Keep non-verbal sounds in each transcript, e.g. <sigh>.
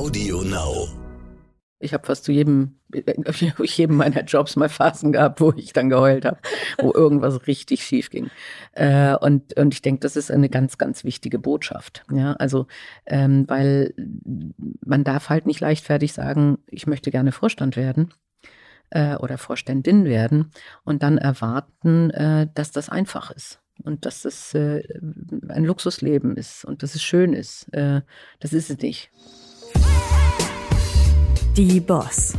Audio Now. Ich habe fast zu jedem, <laughs> jedem meiner Jobs mal Phasen gehabt, wo ich dann geheult habe, wo irgendwas richtig schief ging. Äh, und, und ich denke, das ist eine ganz, ganz wichtige Botschaft. Ja, also, ähm, weil man darf halt nicht leichtfertig sagen, ich möchte gerne Vorstand werden äh, oder Vorständin werden und dann erwarten, äh, dass das einfach ist und dass das äh, ein Luxusleben ist und dass es schön ist. Äh, das ist es nicht. Die Boss.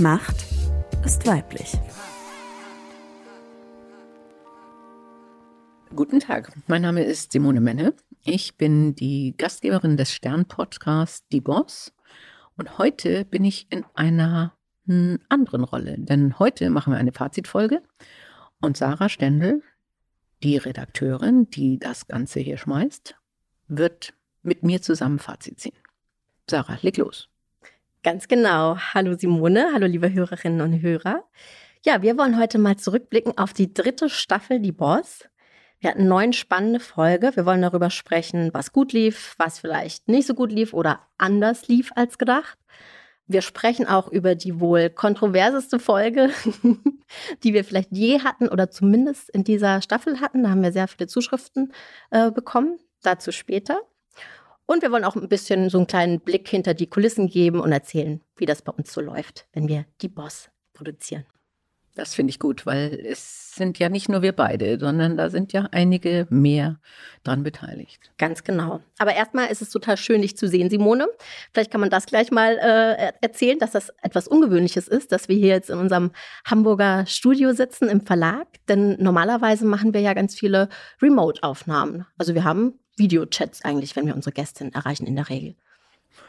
Macht ist weiblich. Guten Tag, mein Name ist Simone Menne. Ich bin die Gastgeberin des Stern-Podcasts Die Boss. Und heute bin ich in einer anderen Rolle, denn heute machen wir eine Fazitfolge und Sarah Stendel, die Redakteurin, die das Ganze hier schmeißt, wird mit mir zusammen Fazit ziehen. Sarah, leg los. Ganz genau. Hallo Simone, hallo liebe Hörerinnen und Hörer. Ja, wir wollen heute mal zurückblicken auf die dritte Staffel Die Boss. Wir hatten neun spannende Folge. Wir wollen darüber sprechen, was gut lief, was vielleicht nicht so gut lief oder anders lief als gedacht. Wir sprechen auch über die wohl kontroverseste Folge, <laughs> die wir vielleicht je hatten oder zumindest in dieser Staffel hatten. Da haben wir sehr viele Zuschriften äh, bekommen. Dazu später. Und wir wollen auch ein bisschen so einen kleinen Blick hinter die Kulissen geben und erzählen, wie das bei uns so läuft, wenn wir die Boss produzieren. Das finde ich gut, weil es sind ja nicht nur wir beide, sondern da sind ja einige mehr dran beteiligt. Ganz genau. Aber erstmal ist es total schön, dich zu sehen, Simone. Vielleicht kann man das gleich mal äh, erzählen, dass das etwas Ungewöhnliches ist, dass wir hier jetzt in unserem Hamburger Studio sitzen im Verlag. Denn normalerweise machen wir ja ganz viele Remote-Aufnahmen. Also wir haben Videochats eigentlich, wenn wir unsere Gästin erreichen in der Regel.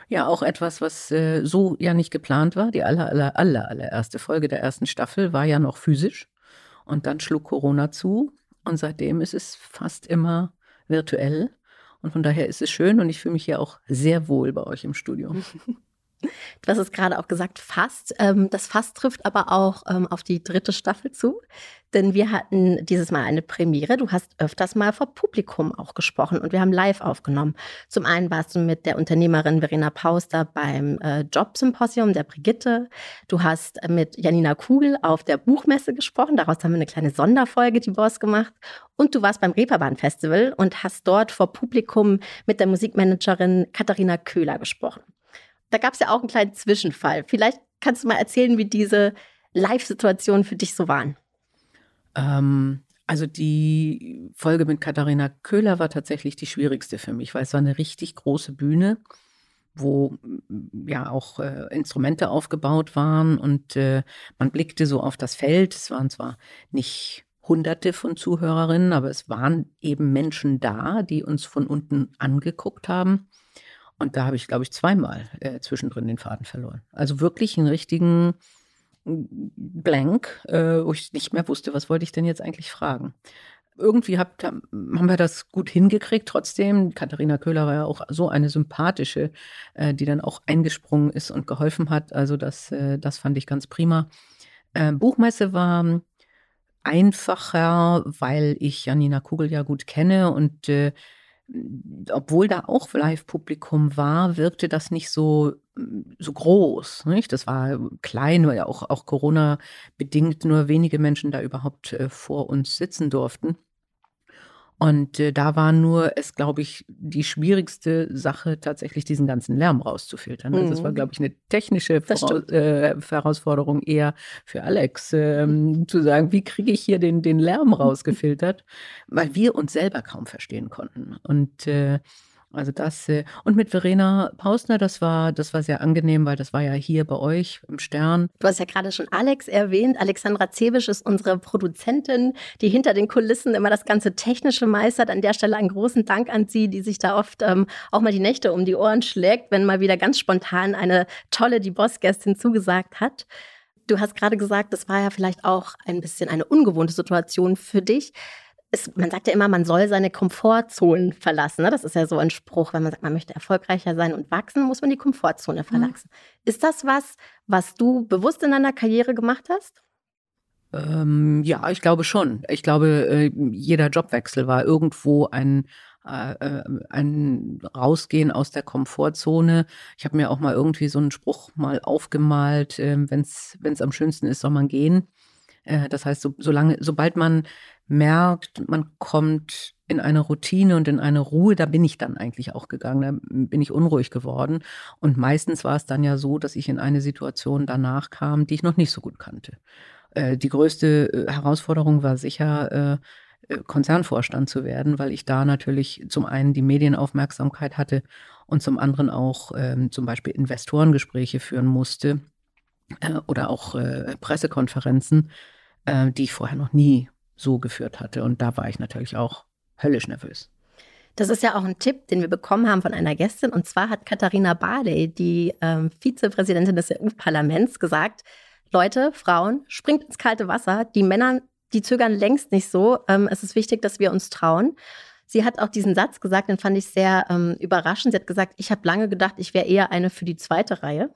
Ja, auch etwas, was äh, so ja nicht geplant war. Die aller, aller, aller, allererste Folge der ersten Staffel war ja noch physisch. Und dann schlug Corona zu. Und seitdem ist es fast immer virtuell. Und von daher ist es schön und ich fühle mich hier auch sehr wohl bei euch im Studio. <laughs> Du hast es gerade auch gesagt, fast. Ähm, das fast trifft aber auch ähm, auf die dritte Staffel zu. Denn wir hatten dieses Mal eine Premiere. Du hast öfters mal vor Publikum auch gesprochen und wir haben live aufgenommen. Zum einen warst du mit der Unternehmerin Verena Pauster beim äh, Jobsymposium der Brigitte. Du hast mit Janina Kugel auf der Buchmesse gesprochen. Daraus haben wir eine kleine Sonderfolge, die Boss gemacht. Und du warst beim Reeperbahn Festival und hast dort vor Publikum mit der Musikmanagerin Katharina Köhler gesprochen da gab es ja auch einen kleinen Zwischenfall. Vielleicht kannst du mal erzählen, wie diese Live-Situationen für dich so waren. Ähm, also die Folge mit Katharina Köhler war tatsächlich die schwierigste für mich, weil es war eine richtig große Bühne, wo ja auch äh, Instrumente aufgebaut waren und äh, man blickte so auf das Feld. Es waren zwar nicht Hunderte von Zuhörerinnen, aber es waren eben Menschen da, die uns von unten angeguckt haben. Und da habe ich, glaube ich, zweimal äh, zwischendrin den Faden verloren. Also wirklich einen richtigen Blank, äh, wo ich nicht mehr wusste, was wollte ich denn jetzt eigentlich fragen. Irgendwie hab, haben wir das gut hingekriegt trotzdem. Katharina Köhler war ja auch so eine sympathische, äh, die dann auch eingesprungen ist und geholfen hat. Also das, äh, das fand ich ganz prima. Äh, Buchmesse war einfacher, weil ich Janina Kugel ja gut kenne und äh, obwohl da auch Live-Publikum war, wirkte das nicht so, so groß. Nicht? Das war klein, weil ja auch, auch Corona-bedingt nur wenige Menschen da überhaupt äh, vor uns sitzen durften. Und äh, da war nur es, glaube ich, die schwierigste Sache, tatsächlich diesen ganzen Lärm rauszufiltern. Also das war, mhm. glaube ich, eine technische Voraus äh, Herausforderung eher für Alex, ähm, zu sagen, wie kriege ich hier den, den Lärm <laughs> rausgefiltert, weil wir uns selber kaum verstehen konnten. Und äh, also das äh, und mit Verena Pausner, das war das war sehr angenehm, weil das war ja hier bei euch im Stern. Du hast ja gerade schon Alex erwähnt. Alexandra Zebisch ist unsere Produzentin, die hinter den Kulissen immer das ganze technische meistert. An der Stelle einen großen Dank an sie, die sich da oft ähm, auch mal die Nächte um die Ohren schlägt, wenn mal wieder ganz spontan eine tolle die Bossgästin zugesagt hat. Du hast gerade gesagt, das war ja vielleicht auch ein bisschen eine ungewohnte Situation für dich es, man sagt ja immer, man soll seine Komfortzonen verlassen. Ne? Das ist ja so ein Spruch, wenn man sagt, man möchte erfolgreicher sein und wachsen, muss man die Komfortzone mhm. verlassen. Mhm. Ist das was, was du bewusst in deiner Karriere gemacht hast? Ähm, ja, ich glaube schon. Ich glaube, äh, jeder Jobwechsel war irgendwo ein, äh, äh, ein Rausgehen aus der Komfortzone. Ich habe mir auch mal irgendwie so einen Spruch mal aufgemalt, äh, wenn es am schönsten ist, soll man gehen. Äh, das heißt, so, solange, sobald man merkt, man kommt in eine Routine und in eine Ruhe, da bin ich dann eigentlich auch gegangen, da bin ich unruhig geworden. Und meistens war es dann ja so, dass ich in eine Situation danach kam, die ich noch nicht so gut kannte. Äh, die größte äh, Herausforderung war sicher, Konzernvorstand zu werden, weil ich da natürlich zum einen die Medienaufmerksamkeit hatte und zum anderen auch ähm, zum Beispiel Investorengespräche führen musste oder auch Pressekonferenzen, äh, die ich vorher noch nie so geführt hatte. Und da war ich natürlich auch höllisch nervös. Das ist ja auch ein Tipp, den wir bekommen haben von einer Gästin. Und zwar hat Katharina Barley, die ähm, Vizepräsidentin des EU-Parlaments, gesagt, Leute, Frauen, springt ins kalte Wasser. Die Männer, die zögern längst nicht so. Ähm, es ist wichtig, dass wir uns trauen. Sie hat auch diesen Satz gesagt, den fand ich sehr ähm, überraschend. Sie hat gesagt, ich habe lange gedacht, ich wäre eher eine für die zweite Reihe.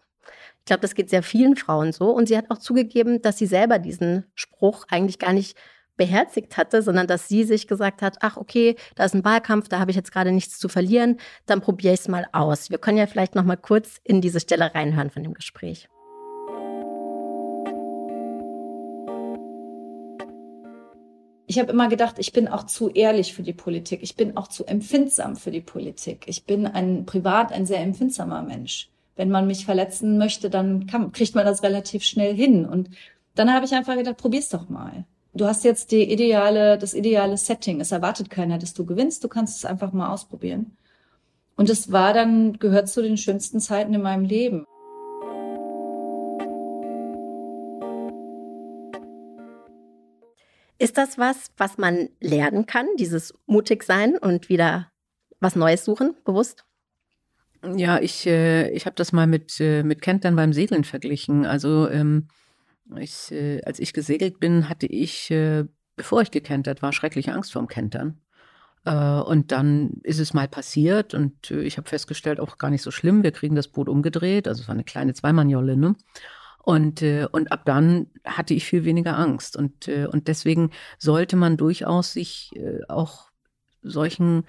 Ich glaube, das geht sehr vielen Frauen so. Und sie hat auch zugegeben, dass sie selber diesen Spruch eigentlich gar nicht beherzigt hatte, sondern dass sie sich gesagt hat, ach okay, da ist ein Wahlkampf, da habe ich jetzt gerade nichts zu verlieren, dann probiere ich es mal aus. Wir können ja vielleicht noch mal kurz in diese Stelle reinhören von dem Gespräch. Ich habe immer gedacht, ich bin auch zu ehrlich für die Politik. Ich bin auch zu empfindsam für die Politik. Ich bin ein privat ein sehr empfindsamer Mensch. Wenn man mich verletzen möchte, dann kann, kriegt man das relativ schnell hin. Und dann habe ich einfach gedacht, probier's doch mal du hast jetzt die ideale, das ideale Setting. Es erwartet keiner, dass du gewinnst. Du kannst es einfach mal ausprobieren. Und es war dann, gehört zu den schönsten Zeiten in meinem Leben. Ist das was, was man lernen kann, dieses mutig sein und wieder was Neues suchen, bewusst? Ja, ich, äh, ich habe das mal mit, äh, mit Kentern beim Segeln verglichen. Also ähm, ich, äh, als ich gesegelt bin, hatte ich, äh, bevor ich gekentert war, schreckliche Angst vorm Kentern. Äh, und dann ist es mal passiert und äh, ich habe festgestellt, auch gar nicht so schlimm, wir kriegen das Boot umgedreht. Also es war eine kleine Zweimann-Jolle, ne? Und, und ab dann hatte ich viel weniger Angst. Und, und deswegen sollte man durchaus sich auch solchen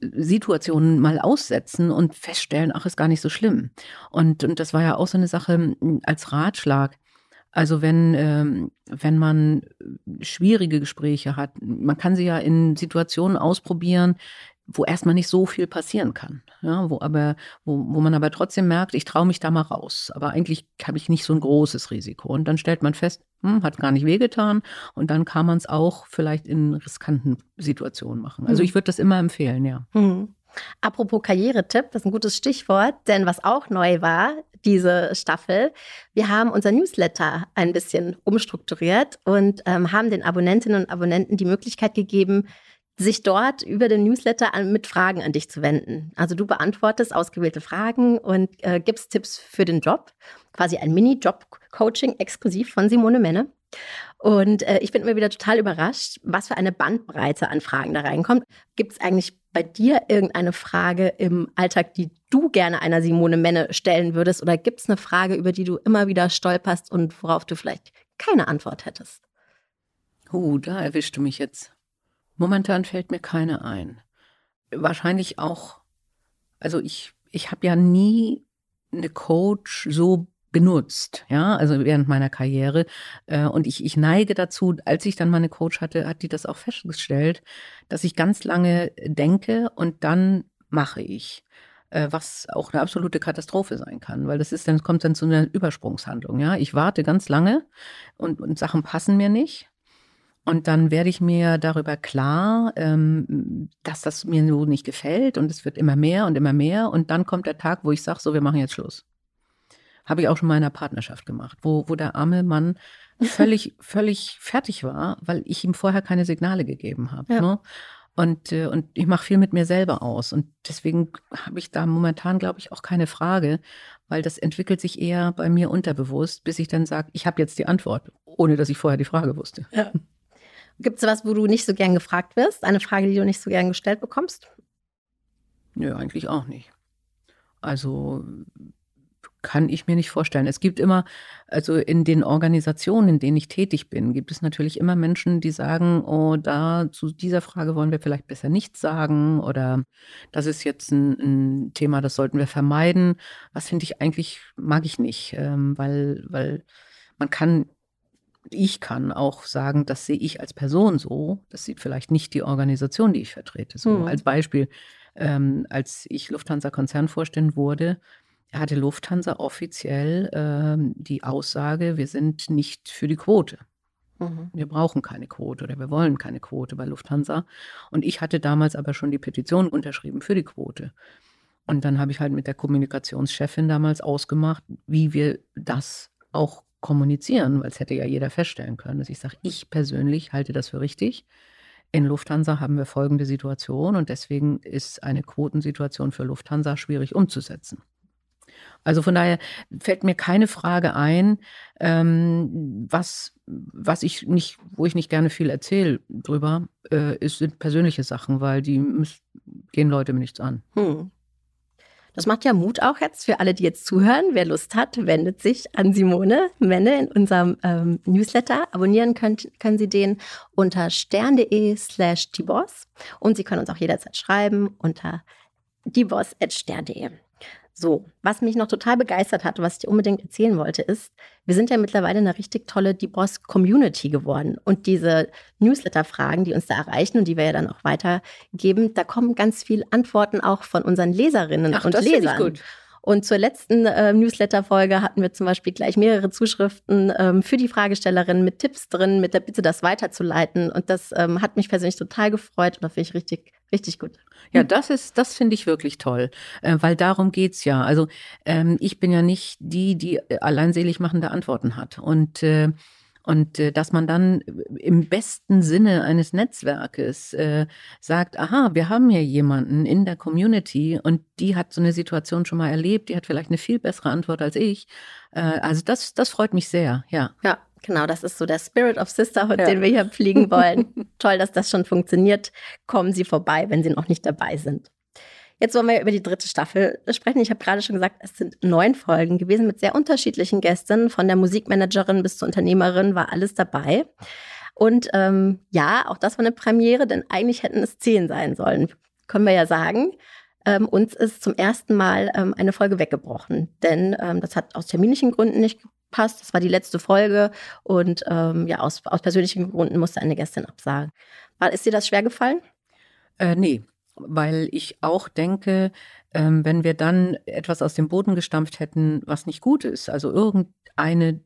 Situationen mal aussetzen und feststellen, ach, ist gar nicht so schlimm. Und, und das war ja auch so eine Sache als Ratschlag. Also wenn, ähm, wenn man schwierige Gespräche hat, man kann sie ja in Situationen ausprobieren, wo erstmal nicht so viel passieren kann. Ja, wo aber, wo, wo man aber trotzdem merkt, ich traue mich da mal raus. Aber eigentlich habe ich nicht so ein großes Risiko. Und dann stellt man fest, hm, hat gar nicht wehgetan. Und dann kann man es auch vielleicht in riskanten Situationen machen. Also mhm. ich würde das immer empfehlen, ja. Mhm. Apropos Karrieretipp, das ist ein gutes Stichwort, denn was auch neu war, diese Staffel, wir haben unser Newsletter ein bisschen umstrukturiert und ähm, haben den Abonnentinnen und Abonnenten die Möglichkeit gegeben, sich dort über den Newsletter an, mit Fragen an dich zu wenden. Also du beantwortest ausgewählte Fragen und äh, gibst Tipps für den Job. Quasi ein Mini-Job-Coaching exklusiv von Simone Menne. Und äh, ich bin immer wieder total überrascht, was für eine Bandbreite an Fragen da reinkommt. Gibt es eigentlich bei dir irgendeine Frage im Alltag, die du gerne einer Simone Menne stellen würdest? Oder gibt es eine Frage, über die du immer wieder stolperst und worauf du vielleicht keine Antwort hättest? Uh, da erwischst du mich jetzt. Momentan fällt mir keine ein. Wahrscheinlich auch, also ich, ich habe ja nie eine Coach so genutzt, ja, also während meiner Karriere. Äh, und ich, ich neige dazu, als ich dann meine Coach hatte, hat die das auch festgestellt, dass ich ganz lange denke und dann mache ich äh, was auch eine absolute Katastrophe sein kann, weil das ist dann kommt dann zu einer Übersprungshandlung. Ja, ich warte ganz lange und, und Sachen passen mir nicht und dann werde ich mir darüber klar, ähm, dass das mir so nicht gefällt und es wird immer mehr und immer mehr. Und dann kommt der Tag, wo ich sage, so, wir machen jetzt Schluss. Habe ich auch schon mal in einer Partnerschaft gemacht, wo, wo der arme Mann <laughs> völlig, völlig fertig war, weil ich ihm vorher keine Signale gegeben habe. Ja. Ne? Und, äh, und ich mache viel mit mir selber aus. Und deswegen habe ich da momentan, glaube ich, auch keine Frage, weil das entwickelt sich eher bei mir unterbewusst, bis ich dann sage, ich habe jetzt die Antwort, ohne dass ich vorher die Frage wusste. Ja. <laughs> Gibt es was, wo du nicht so gern gefragt wirst? Eine Frage, die du nicht so gern gestellt bekommst? Nö, eigentlich auch nicht. Also kann ich mir nicht vorstellen. Es gibt immer, also in den Organisationen, in denen ich tätig bin, gibt es natürlich immer Menschen, die sagen, oh, da zu dieser Frage wollen wir vielleicht besser nichts sagen oder das ist jetzt ein, ein Thema, das sollten wir vermeiden. Was finde ich eigentlich, mag ich nicht, ähm, weil, weil man kann ich kann auch sagen, das sehe ich als Person so. Das sieht vielleicht nicht die Organisation, die ich vertrete. So hm. als Beispiel, ähm, als ich Lufthansa-Konzernvorstand wurde, hatte Lufthansa offiziell ähm, die Aussage, wir sind nicht für die Quote. Mhm. Wir brauchen keine Quote oder wir wollen keine Quote bei Lufthansa. Und ich hatte damals aber schon die Petition unterschrieben für die Quote. Und dann habe ich halt mit der Kommunikationschefin damals ausgemacht, wie wir das auch kommunizieren, weil es hätte ja jeder feststellen können, dass ich sage, ich persönlich halte das für richtig. In Lufthansa haben wir folgende Situation und deswegen ist eine Quotensituation für Lufthansa schwierig umzusetzen. Also von daher fällt mir keine Frage ein, ähm, was, was ich nicht, wo ich nicht gerne viel erzähle drüber, äh, ist, sind persönliche Sachen, weil die müssen, gehen Leute mir nichts an. Hm. Das macht ja Mut auch jetzt für alle, die jetzt zuhören. Wer Lust hat, wendet sich an Simone Menne in unserem ähm, Newsletter. Abonnieren könnt, können Sie den unter stern.de slash dieboss und Sie können uns auch jederzeit schreiben unter dieboss.stern.de. So, was mich noch total begeistert hat, was ich dir unbedingt erzählen wollte, ist, wir sind ja mittlerweile eine richtig tolle Die Boss Community geworden. Und diese Newsletter-Fragen, die uns da erreichen und die wir ja dann auch weitergeben, da kommen ganz viele Antworten auch von unseren Leserinnen Ach, und das Lesern. Ich gut. Und zur letzten äh, Newsletter-Folge hatten wir zum Beispiel gleich mehrere Zuschriften ähm, für die Fragestellerin mit Tipps drin, mit der Bitte, das weiterzuleiten. Und das ähm, hat mich persönlich total gefreut und da finde ich richtig, richtig gut. Ja, das ist, das finde ich wirklich toll, äh, weil darum geht's ja. Also ähm, ich bin ja nicht die, die alleinselig machende Antworten hat. Und äh, und äh, dass man dann im besten Sinne eines Netzwerkes äh, sagt, aha, wir haben hier jemanden in der Community und die hat so eine Situation schon mal erlebt, die hat vielleicht eine viel bessere Antwort als ich. Äh, also das, das freut mich sehr, ja. Ja, Genau, das ist so der Spirit of Sisterhood, ja. den wir hier pflegen <laughs> wollen. Toll, dass das schon funktioniert. Kommen Sie vorbei, wenn Sie noch nicht dabei sind. Jetzt wollen wir über die dritte Staffel sprechen. Ich habe gerade schon gesagt, es sind neun Folgen gewesen mit sehr unterschiedlichen Gästen. Von der Musikmanagerin bis zur Unternehmerin war alles dabei. Und ähm, ja, auch das war eine Premiere, denn eigentlich hätten es zehn sein sollen, können wir ja sagen. Ähm, uns ist zum ersten Mal ähm, eine Folge weggebrochen, denn ähm, das hat aus terminlichen Gründen nicht gepasst. Das war die letzte Folge und ähm, ja, aus, aus persönlichen Gründen musste eine Gästin absagen. War, ist dir das schwer gefallen? Äh, nee, weil ich auch denke, ähm, wenn wir dann etwas aus dem Boden gestampft hätten, was nicht gut ist, also irgendeine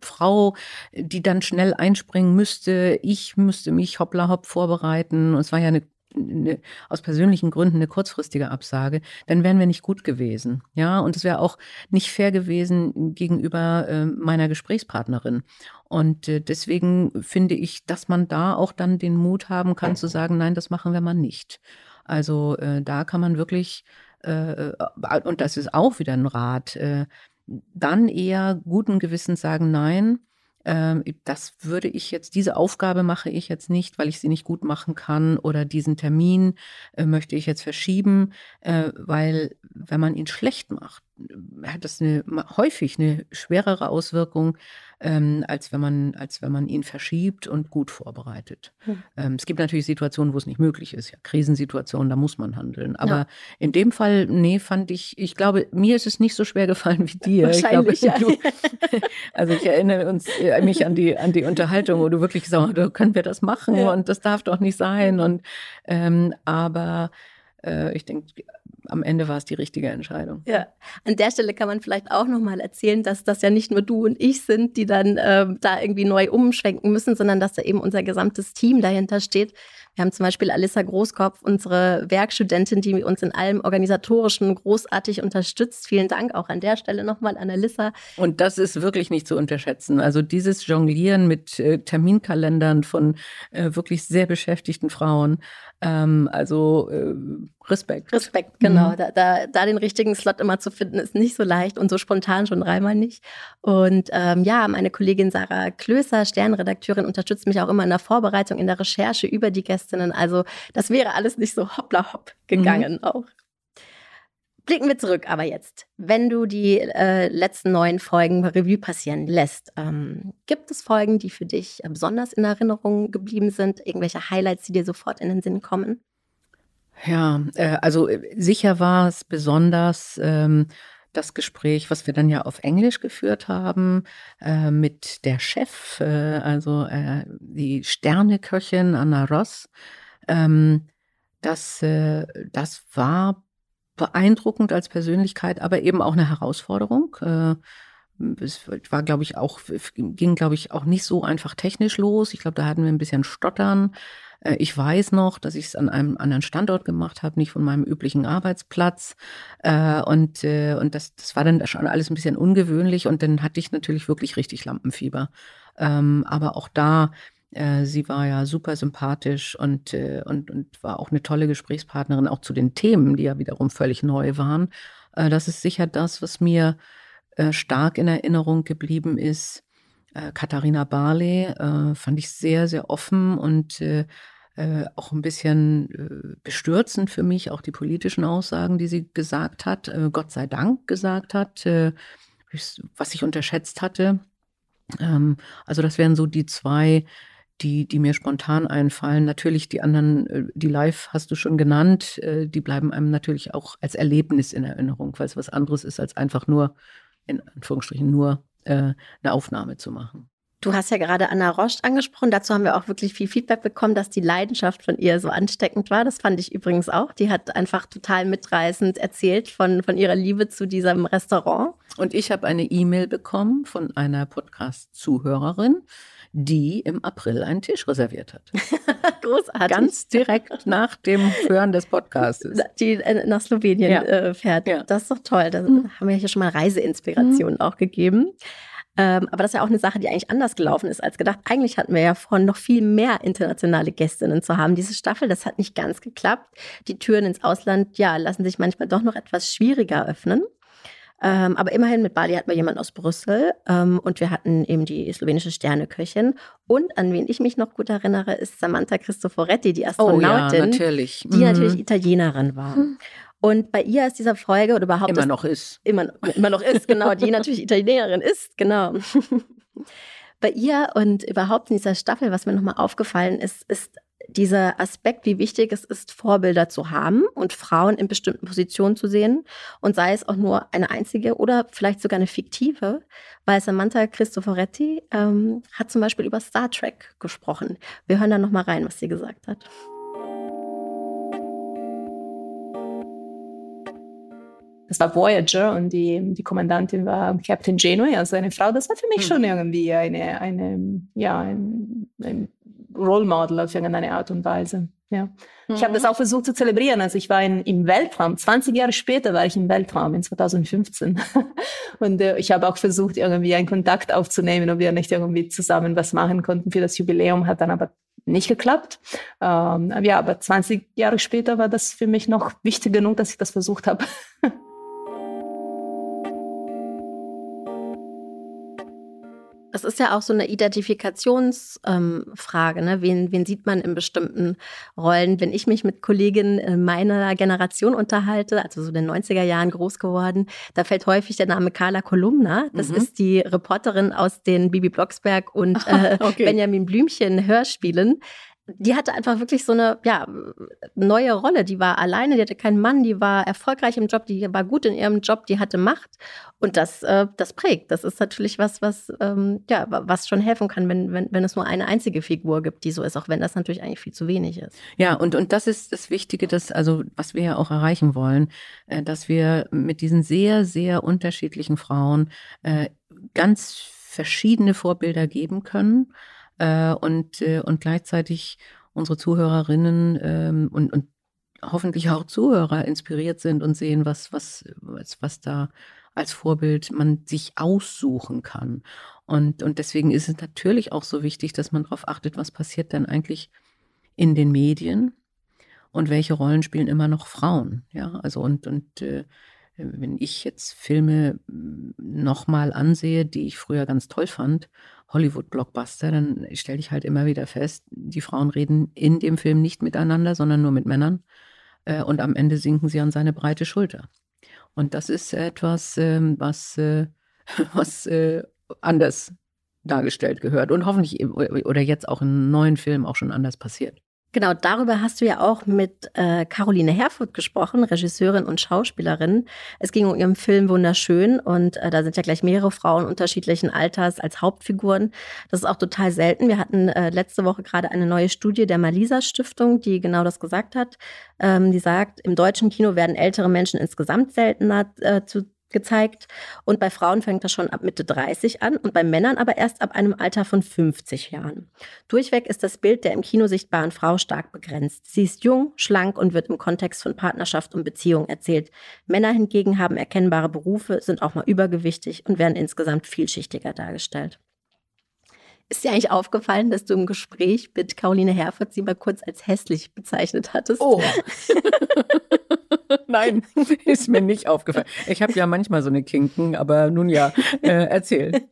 Frau, die dann schnell einspringen müsste, ich müsste mich hoppla hopp vorbereiten. Und es war ja eine eine, aus persönlichen Gründen eine kurzfristige Absage, dann wären wir nicht gut gewesen. Ja, und es wäre auch nicht fair gewesen gegenüber äh, meiner Gesprächspartnerin. Und äh, deswegen finde ich, dass man da auch dann den Mut haben kann zu sagen, nein, das machen wir mal nicht. Also äh, da kann man wirklich, äh, äh, und das ist auch wieder ein Rat, äh, dann eher guten Gewissens sagen, nein, das würde ich jetzt, diese Aufgabe mache ich jetzt nicht, weil ich sie nicht gut machen kann oder diesen Termin äh, möchte ich jetzt verschieben, äh, weil wenn man ihn schlecht macht, hat das eine, häufig eine schwerere Auswirkung, ähm, als, wenn man, als wenn man ihn verschiebt und gut vorbereitet. Hm. Ähm, es gibt natürlich Situationen, wo es nicht möglich ist, ja, Krisensituationen, da muss man handeln. Aber ja. in dem Fall, nee, fand ich, ich glaube, mir ist es nicht so schwer gefallen wie dir. Ich glaube, ja. du, <laughs> also ich erinnere uns, äh, mich an die, an die Unterhaltung, wo du wirklich sagst, so, können wir das machen ja. und das darf doch nicht sein. Und ähm, aber äh, ich denke, am Ende war es die richtige Entscheidung. Ja, an der Stelle kann man vielleicht auch nochmal erzählen, dass das ja nicht nur du und ich sind, die dann ähm, da irgendwie neu umschwenken müssen, sondern dass da eben unser gesamtes Team dahinter steht. Wir haben zum Beispiel Alissa Großkopf, unsere Werkstudentin, die uns in allem Organisatorischen großartig unterstützt. Vielen Dank auch an der Stelle nochmal an Alissa. Und das ist wirklich nicht zu unterschätzen. Also dieses Jonglieren mit äh, Terminkalendern von äh, wirklich sehr beschäftigten Frauen. Ähm, also äh, Respekt. Respekt, genau. Mhm. Da, da, da den richtigen Slot immer zu finden, ist nicht so leicht und so spontan schon dreimal nicht. Und ähm, ja, meine Kollegin Sarah Klöser, Sternredakteurin, unterstützt mich auch immer in der Vorbereitung, in der Recherche über die Gästinnen. Also das wäre alles nicht so hoppla hopp gegangen mhm. auch. Blicken wir zurück, aber jetzt. Wenn du die äh, letzten neun Folgen Revue passieren lässt, ähm, gibt es Folgen, die für dich äh, besonders in Erinnerung geblieben sind? Irgendwelche Highlights, die dir sofort in den Sinn kommen? Ja, äh, also äh, sicher war es besonders ähm, das Gespräch, was wir dann ja auf Englisch geführt haben, äh, mit der Chef, äh, also äh, die Sterneköchin Anna Ross. Ähm, das, äh, das war beeindruckend als Persönlichkeit, aber eben auch eine Herausforderung. Äh, es war, glaube ich, auch, ging, glaube ich, auch nicht so einfach technisch los. Ich glaube, da hatten wir ein bisschen Stottern. Äh, ich weiß noch, dass ich es an einem anderen Standort gemacht habe, nicht von meinem üblichen Arbeitsplatz. Äh, und, und das, das war dann schon alles ein bisschen ungewöhnlich. Und dann hatte ich natürlich wirklich richtig Lampenfieber. Ähm, aber auch da äh, sie war ja super sympathisch und, äh, und, und war auch eine tolle Gesprächspartnerin, auch zu den Themen, die ja wiederum völlig neu waren. Äh, das ist sicher das, was mir stark in Erinnerung geblieben ist. Katharina Barley fand ich sehr, sehr offen und auch ein bisschen bestürzend für mich, auch die politischen Aussagen, die sie gesagt hat, Gott sei Dank gesagt hat, was ich unterschätzt hatte. Ähm, also das wären so die zwei die, die mir spontan einfallen. Natürlich die anderen, äh, die live hast du schon genannt, äh, die bleiben einem natürlich auch als Erlebnis in Erinnerung, weil es was anderes ist, als einfach nur, in Anführungsstrichen, nur äh, eine Aufnahme zu machen. Du hast ja gerade Anna Rost angesprochen. Dazu haben wir auch wirklich viel Feedback bekommen, dass die Leidenschaft von ihr so ansteckend war. Das fand ich übrigens auch. Die hat einfach total mitreißend erzählt von, von ihrer Liebe zu diesem Restaurant. Und ich habe eine E-Mail bekommen von einer Podcast-Zuhörerin, die im April einen Tisch reserviert hat. <laughs> Großartig. Ganz direkt nach dem Hören des Podcasts. <laughs> Die äh, nach Slowenien ja. äh, fährt. Ja. Das ist doch toll. Da mhm. haben wir hier schon mal Reiseinspirationen mhm. auch gegeben. Ähm, aber das ist ja auch eine Sache, die eigentlich anders gelaufen ist als gedacht. Eigentlich hatten wir ja vor, noch viel mehr internationale Gästinnen zu haben. Diese Staffel, das hat nicht ganz geklappt. Die Türen ins Ausland, ja, lassen sich manchmal doch noch etwas schwieriger öffnen. Ähm, aber immerhin mit Bali hatten wir jemanden aus Brüssel ähm, und wir hatten eben die slowenische Sterneköchin. Und an wen ich mich noch gut erinnere, ist Samantha Cristoforetti, die Astronautin, oh ja, natürlich. die mhm. natürlich Italienerin war. Mhm. Und bei ihr ist dieser Folge oder überhaupt immer noch ist immer, immer noch ist genau, die natürlich Italienerin ist genau. <laughs> bei ihr und überhaupt in dieser Staffel, was mir nochmal aufgefallen ist, ist dieser Aspekt, wie wichtig es ist, Vorbilder zu haben und Frauen in bestimmten Positionen zu sehen und sei es auch nur eine einzige oder vielleicht sogar eine fiktive, weil Samantha Cristoforetti ähm, hat zum Beispiel über Star Trek gesprochen. Wir hören da nochmal rein, was sie gesagt hat. Das war Voyager und die, die Kommandantin war Captain Janeway, also eine Frau. Das war für mich hm. schon irgendwie eine, eine ja, ein, ein Role Model auf irgendeine Art und Weise. Ja. Mhm. Ich habe das auch versucht zu zelebrieren. Also ich war in, im Weltraum. 20 Jahre später war ich im Weltraum in 2015. <laughs> und äh, ich habe auch versucht, irgendwie einen Kontakt aufzunehmen, ob wir nicht irgendwie zusammen was machen konnten für das Jubiläum. Hat dann aber nicht geklappt. Ähm, ja, aber 20 Jahre später war das für mich noch wichtig genug, dass ich das versucht habe. <laughs> Es ist ja auch so eine Identifikationsfrage. Ähm, ne? wen, wen sieht man in bestimmten Rollen? Wenn ich mich mit Kolleginnen meiner Generation unterhalte, also so den 90er Jahren groß geworden, da fällt häufig der Name Carla Kolumna. Das mhm. ist die Reporterin aus den Bibi Blocksberg und <laughs> äh, okay. Benjamin Blümchen Hörspielen die hatte einfach wirklich so eine ja, neue Rolle. Die war alleine, die hatte keinen Mann, die war erfolgreich im Job, die war gut in ihrem Job, die hatte Macht. Und das, äh, das prägt. Das ist natürlich was, was, ähm, ja, was schon helfen kann, wenn, wenn, wenn es nur eine einzige Figur gibt, die so ist, auch wenn das natürlich eigentlich viel zu wenig ist. Ja, und, und das ist das Wichtige, dass, also, was wir ja auch erreichen wollen, äh, dass wir mit diesen sehr, sehr unterschiedlichen Frauen äh, ganz verschiedene Vorbilder geben können äh, und, äh, und gleichzeitig unsere Zuhörerinnen ähm, und, und hoffentlich auch Zuhörer inspiriert sind und sehen, was, was, was, was da als Vorbild man sich aussuchen kann. Und, und deswegen ist es natürlich auch so wichtig, dass man darauf achtet, was passiert denn eigentlich in den Medien und welche Rollen spielen immer noch Frauen. Ja, also und, und äh, wenn ich jetzt Filme nochmal ansehe, die ich früher ganz toll fand Hollywood-Blockbuster, dann stelle ich halt immer wieder fest, die Frauen reden in dem Film nicht miteinander, sondern nur mit Männern. Äh, und am Ende sinken sie an seine breite Schulter. Und das ist etwas, ähm, was, äh, <laughs> was äh, anders dargestellt gehört und hoffentlich oder jetzt auch in neuen Filmen auch schon anders passiert. Genau, darüber hast du ja auch mit äh, Caroline Herfurth gesprochen, Regisseurin und Schauspielerin. Es ging um ihren Film Wunderschön und äh, da sind ja gleich mehrere Frauen unterschiedlichen Alters als Hauptfiguren. Das ist auch total selten. Wir hatten äh, letzte Woche gerade eine neue Studie der Malisa Stiftung, die genau das gesagt hat. Ähm, die sagt, im deutschen Kino werden ältere Menschen insgesamt seltener äh, zu gezeigt. Und bei Frauen fängt das schon ab Mitte 30 an und bei Männern aber erst ab einem Alter von 50 Jahren. Durchweg ist das Bild der im Kino sichtbaren Frau stark begrenzt. Sie ist jung, schlank und wird im Kontext von Partnerschaft und Beziehung erzählt. Männer hingegen haben erkennbare Berufe, sind auch mal übergewichtig und werden insgesamt vielschichtiger dargestellt. Ist dir eigentlich aufgefallen, dass du im Gespräch mit Caroline Herford sie mal kurz als hässlich bezeichnet hattest? Oh. <laughs> <laughs> Nein, ist mir nicht aufgefallen. Ich habe ja manchmal so eine Kinken, aber nun ja, äh, erzähl.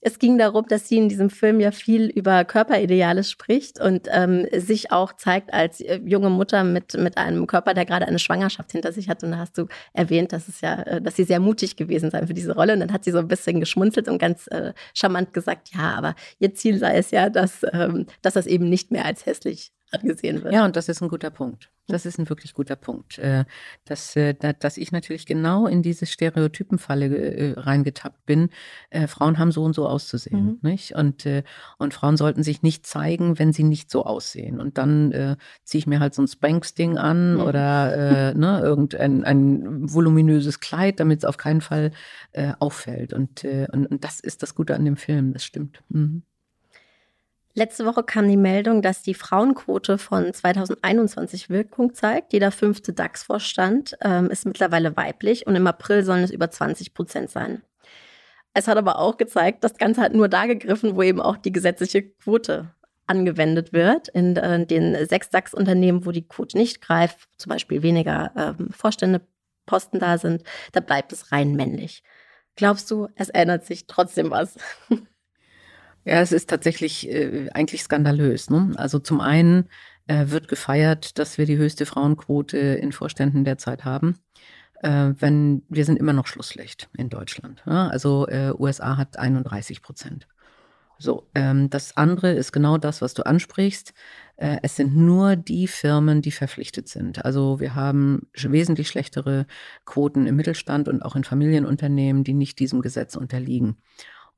Es ging darum, dass sie in diesem Film ja viel über Körperideale spricht und ähm, sich auch zeigt als äh, junge Mutter mit, mit einem Körper, der gerade eine Schwangerschaft hinter sich hat. Und da hast du erwähnt, dass es ja, äh, dass sie sehr mutig gewesen sei für diese Rolle. Und dann hat sie so ein bisschen geschmunzelt und ganz äh, charmant gesagt, ja, aber ihr Ziel sei es ja, dass, ähm, dass das eben nicht mehr als hässlich angesehen wird. Ja, und das ist ein guter Punkt. Das ist ein wirklich guter Punkt. Äh, dass, äh, dass ich natürlich genau in diese Stereotypenfalle äh, reingetappt bin. Frauen haben so und so auszusehen. Mhm. Nicht? Und, und Frauen sollten sich nicht zeigen, wenn sie nicht so aussehen. Und dann äh, ziehe ich mir halt so ein Spanks-Ding an mhm. oder äh, ne, irgendein ein voluminöses Kleid, damit es auf keinen Fall äh, auffällt. Und, und, und, das ist das Gute an dem Film, das stimmt. Mhm. Letzte Woche kam die Meldung, dass die Frauenquote von 2021 Wirkung zeigt. Jeder fünfte DAX-Vorstand ähm, ist mittlerweile weiblich und im April sollen es über 20 Prozent sein. Es hat aber auch gezeigt, das Ganze hat nur da gegriffen, wo eben auch die gesetzliche Quote angewendet wird. In äh, den sechs DAX-Unternehmen, wo die Quote nicht greift, zum Beispiel weniger ähm, Vorständeposten da sind, da bleibt es rein männlich. Glaubst du, es ändert sich trotzdem was? <laughs> Ja, es ist tatsächlich äh, eigentlich skandalös. Ne? Also zum einen äh, wird gefeiert, dass wir die höchste Frauenquote in Vorständen derzeit haben. Äh, wenn wir sind immer noch Schlusslicht in Deutschland. Ja? Also äh, USA hat 31 Prozent. So, ähm, das andere ist genau das, was du ansprichst. Äh, es sind nur die Firmen, die verpflichtet sind. Also wir haben wesentlich schlechtere Quoten im Mittelstand und auch in Familienunternehmen, die nicht diesem Gesetz unterliegen.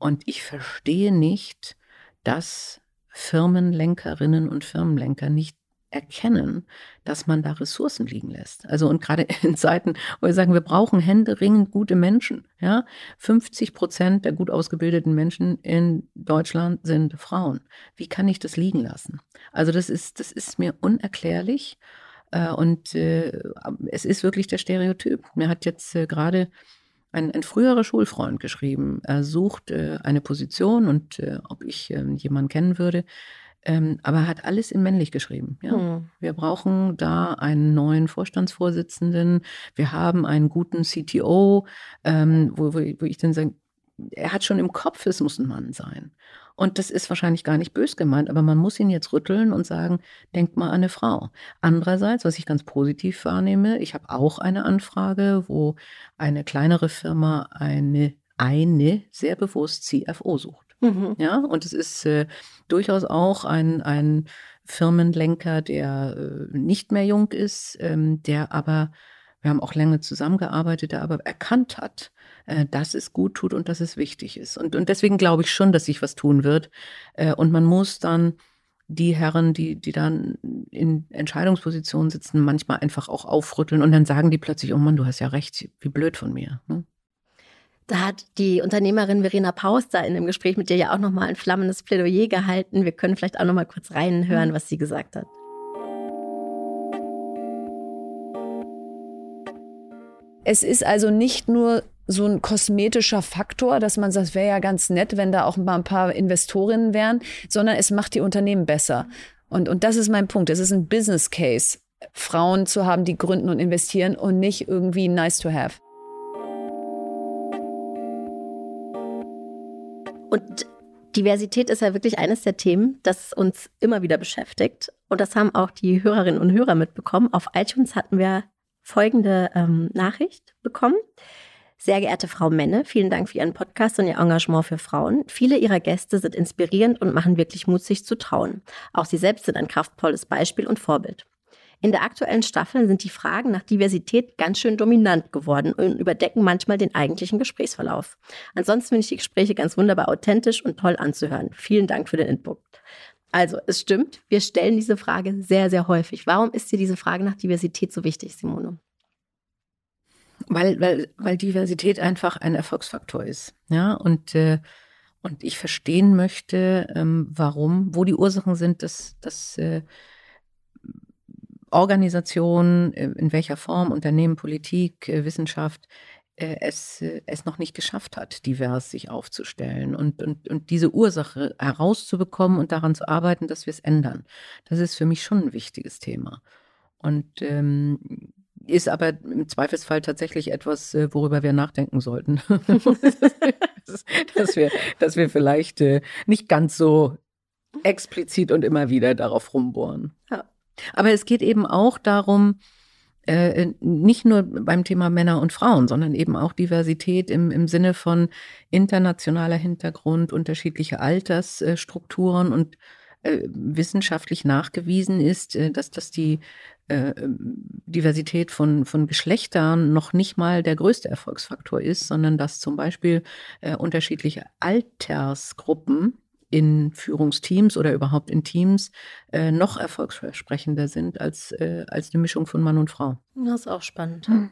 Und ich verstehe nicht, dass Firmenlenkerinnen und Firmenlenker nicht erkennen, dass man da Ressourcen liegen lässt. Also und gerade <laughs> in Zeiten, wo wir sagen, wir brauchen händeringend gute Menschen. Ja, 50 Prozent der gut ausgebildeten Menschen in Deutschland sind Frauen. Wie kann ich das liegen lassen? Also das ist, das ist mir unerklärlich. Äh, und äh, es ist wirklich der Stereotyp. Mir hat jetzt äh, gerade ein, ein früherer Schulfreund geschrieben. Er sucht äh, eine Position und äh, ob ich äh, jemanden kennen würde. Ähm, aber er hat alles in männlich geschrieben. Ja. Mhm. Wir brauchen da einen neuen Vorstandsvorsitzenden. Wir haben einen guten CTO, ähm, wo, wo, wo ich dann sage, er hat schon im Kopf, es muss ein Mann sein. Und das ist wahrscheinlich gar nicht bös gemeint, aber man muss ihn jetzt rütteln und sagen, denk mal an eine Frau. Andererseits, was ich ganz positiv wahrnehme, ich habe auch eine Anfrage, wo eine kleinere Firma eine, eine sehr bewusst CFO sucht. Mhm. Ja, und es ist äh, durchaus auch ein, ein Firmenlenker, der äh, nicht mehr jung ist, ähm, der aber wir haben auch lange zusammengearbeitet, der aber erkannt hat, äh, dass es gut tut und dass es wichtig ist. Und, und deswegen glaube ich schon, dass sich was tun wird. Äh, und man muss dann die Herren, die, die dann in Entscheidungspositionen sitzen, manchmal einfach auch aufrütteln und dann sagen die plötzlich, oh Mann, du hast ja recht, wie blöd von mir. Ne? Da hat die Unternehmerin Verena Pauster in dem Gespräch mit dir ja auch nochmal ein flammendes Plädoyer gehalten. Wir können vielleicht auch nochmal kurz reinhören, mhm. was sie gesagt hat. Es ist also nicht nur so ein kosmetischer Faktor, dass man sagt, wäre ja ganz nett, wenn da auch mal ein paar Investorinnen wären, sondern es macht die Unternehmen besser. Und, und das ist mein Punkt. Es ist ein Business Case, Frauen zu haben, die gründen und investieren und nicht irgendwie nice to have. Und Diversität ist ja wirklich eines der Themen, das uns immer wieder beschäftigt. Und das haben auch die Hörerinnen und Hörer mitbekommen. Auf iTunes hatten wir folgende ähm, Nachricht bekommen. Sehr geehrte Frau Menne, vielen Dank für Ihren Podcast und Ihr Engagement für Frauen. Viele Ihrer Gäste sind inspirierend und machen wirklich Mut, sich zu trauen. Auch Sie selbst sind ein kraftvolles Beispiel und Vorbild. In der aktuellen Staffel sind die Fragen nach Diversität ganz schön dominant geworden und überdecken manchmal den eigentlichen Gesprächsverlauf. Ansonsten finde ich die Gespräche ganz wunderbar authentisch und toll anzuhören. Vielen Dank für den Input. Also, es stimmt, wir stellen diese Frage sehr, sehr häufig. Warum ist dir diese Frage nach Diversität so wichtig, Simone? Weil, weil, weil Diversität einfach ein Erfolgsfaktor ist. Ja, und, äh, und ich verstehen möchte, ähm, warum, wo die Ursachen sind, dass, dass äh, Organisationen, äh, in welcher Form, Unternehmen, Politik, äh, Wissenschaft, äh, es, es noch nicht geschafft hat, divers sich aufzustellen und, und, und diese Ursache herauszubekommen und daran zu arbeiten, dass wir es ändern. Das ist für mich schon ein wichtiges Thema. Und ähm, ist aber im Zweifelsfall tatsächlich etwas, worüber wir nachdenken sollten. <laughs> dass, wir, dass wir vielleicht nicht ganz so explizit und immer wieder darauf rumbohren. Ja. Aber es geht eben auch darum, äh, nicht nur beim Thema Männer und Frauen, sondern eben auch Diversität im, im Sinne von internationaler Hintergrund, unterschiedliche Altersstrukturen und äh, wissenschaftlich nachgewiesen ist, äh, dass das die äh, Diversität von, von Geschlechtern noch nicht mal der größte Erfolgsfaktor ist, sondern dass zum Beispiel unterschiedliche Altersgruppen in Führungsteams oder überhaupt in Teams äh, noch erfolgsversprechender sind als, äh, als eine Mischung von Mann und Frau. Das ist auch spannend. Mhm.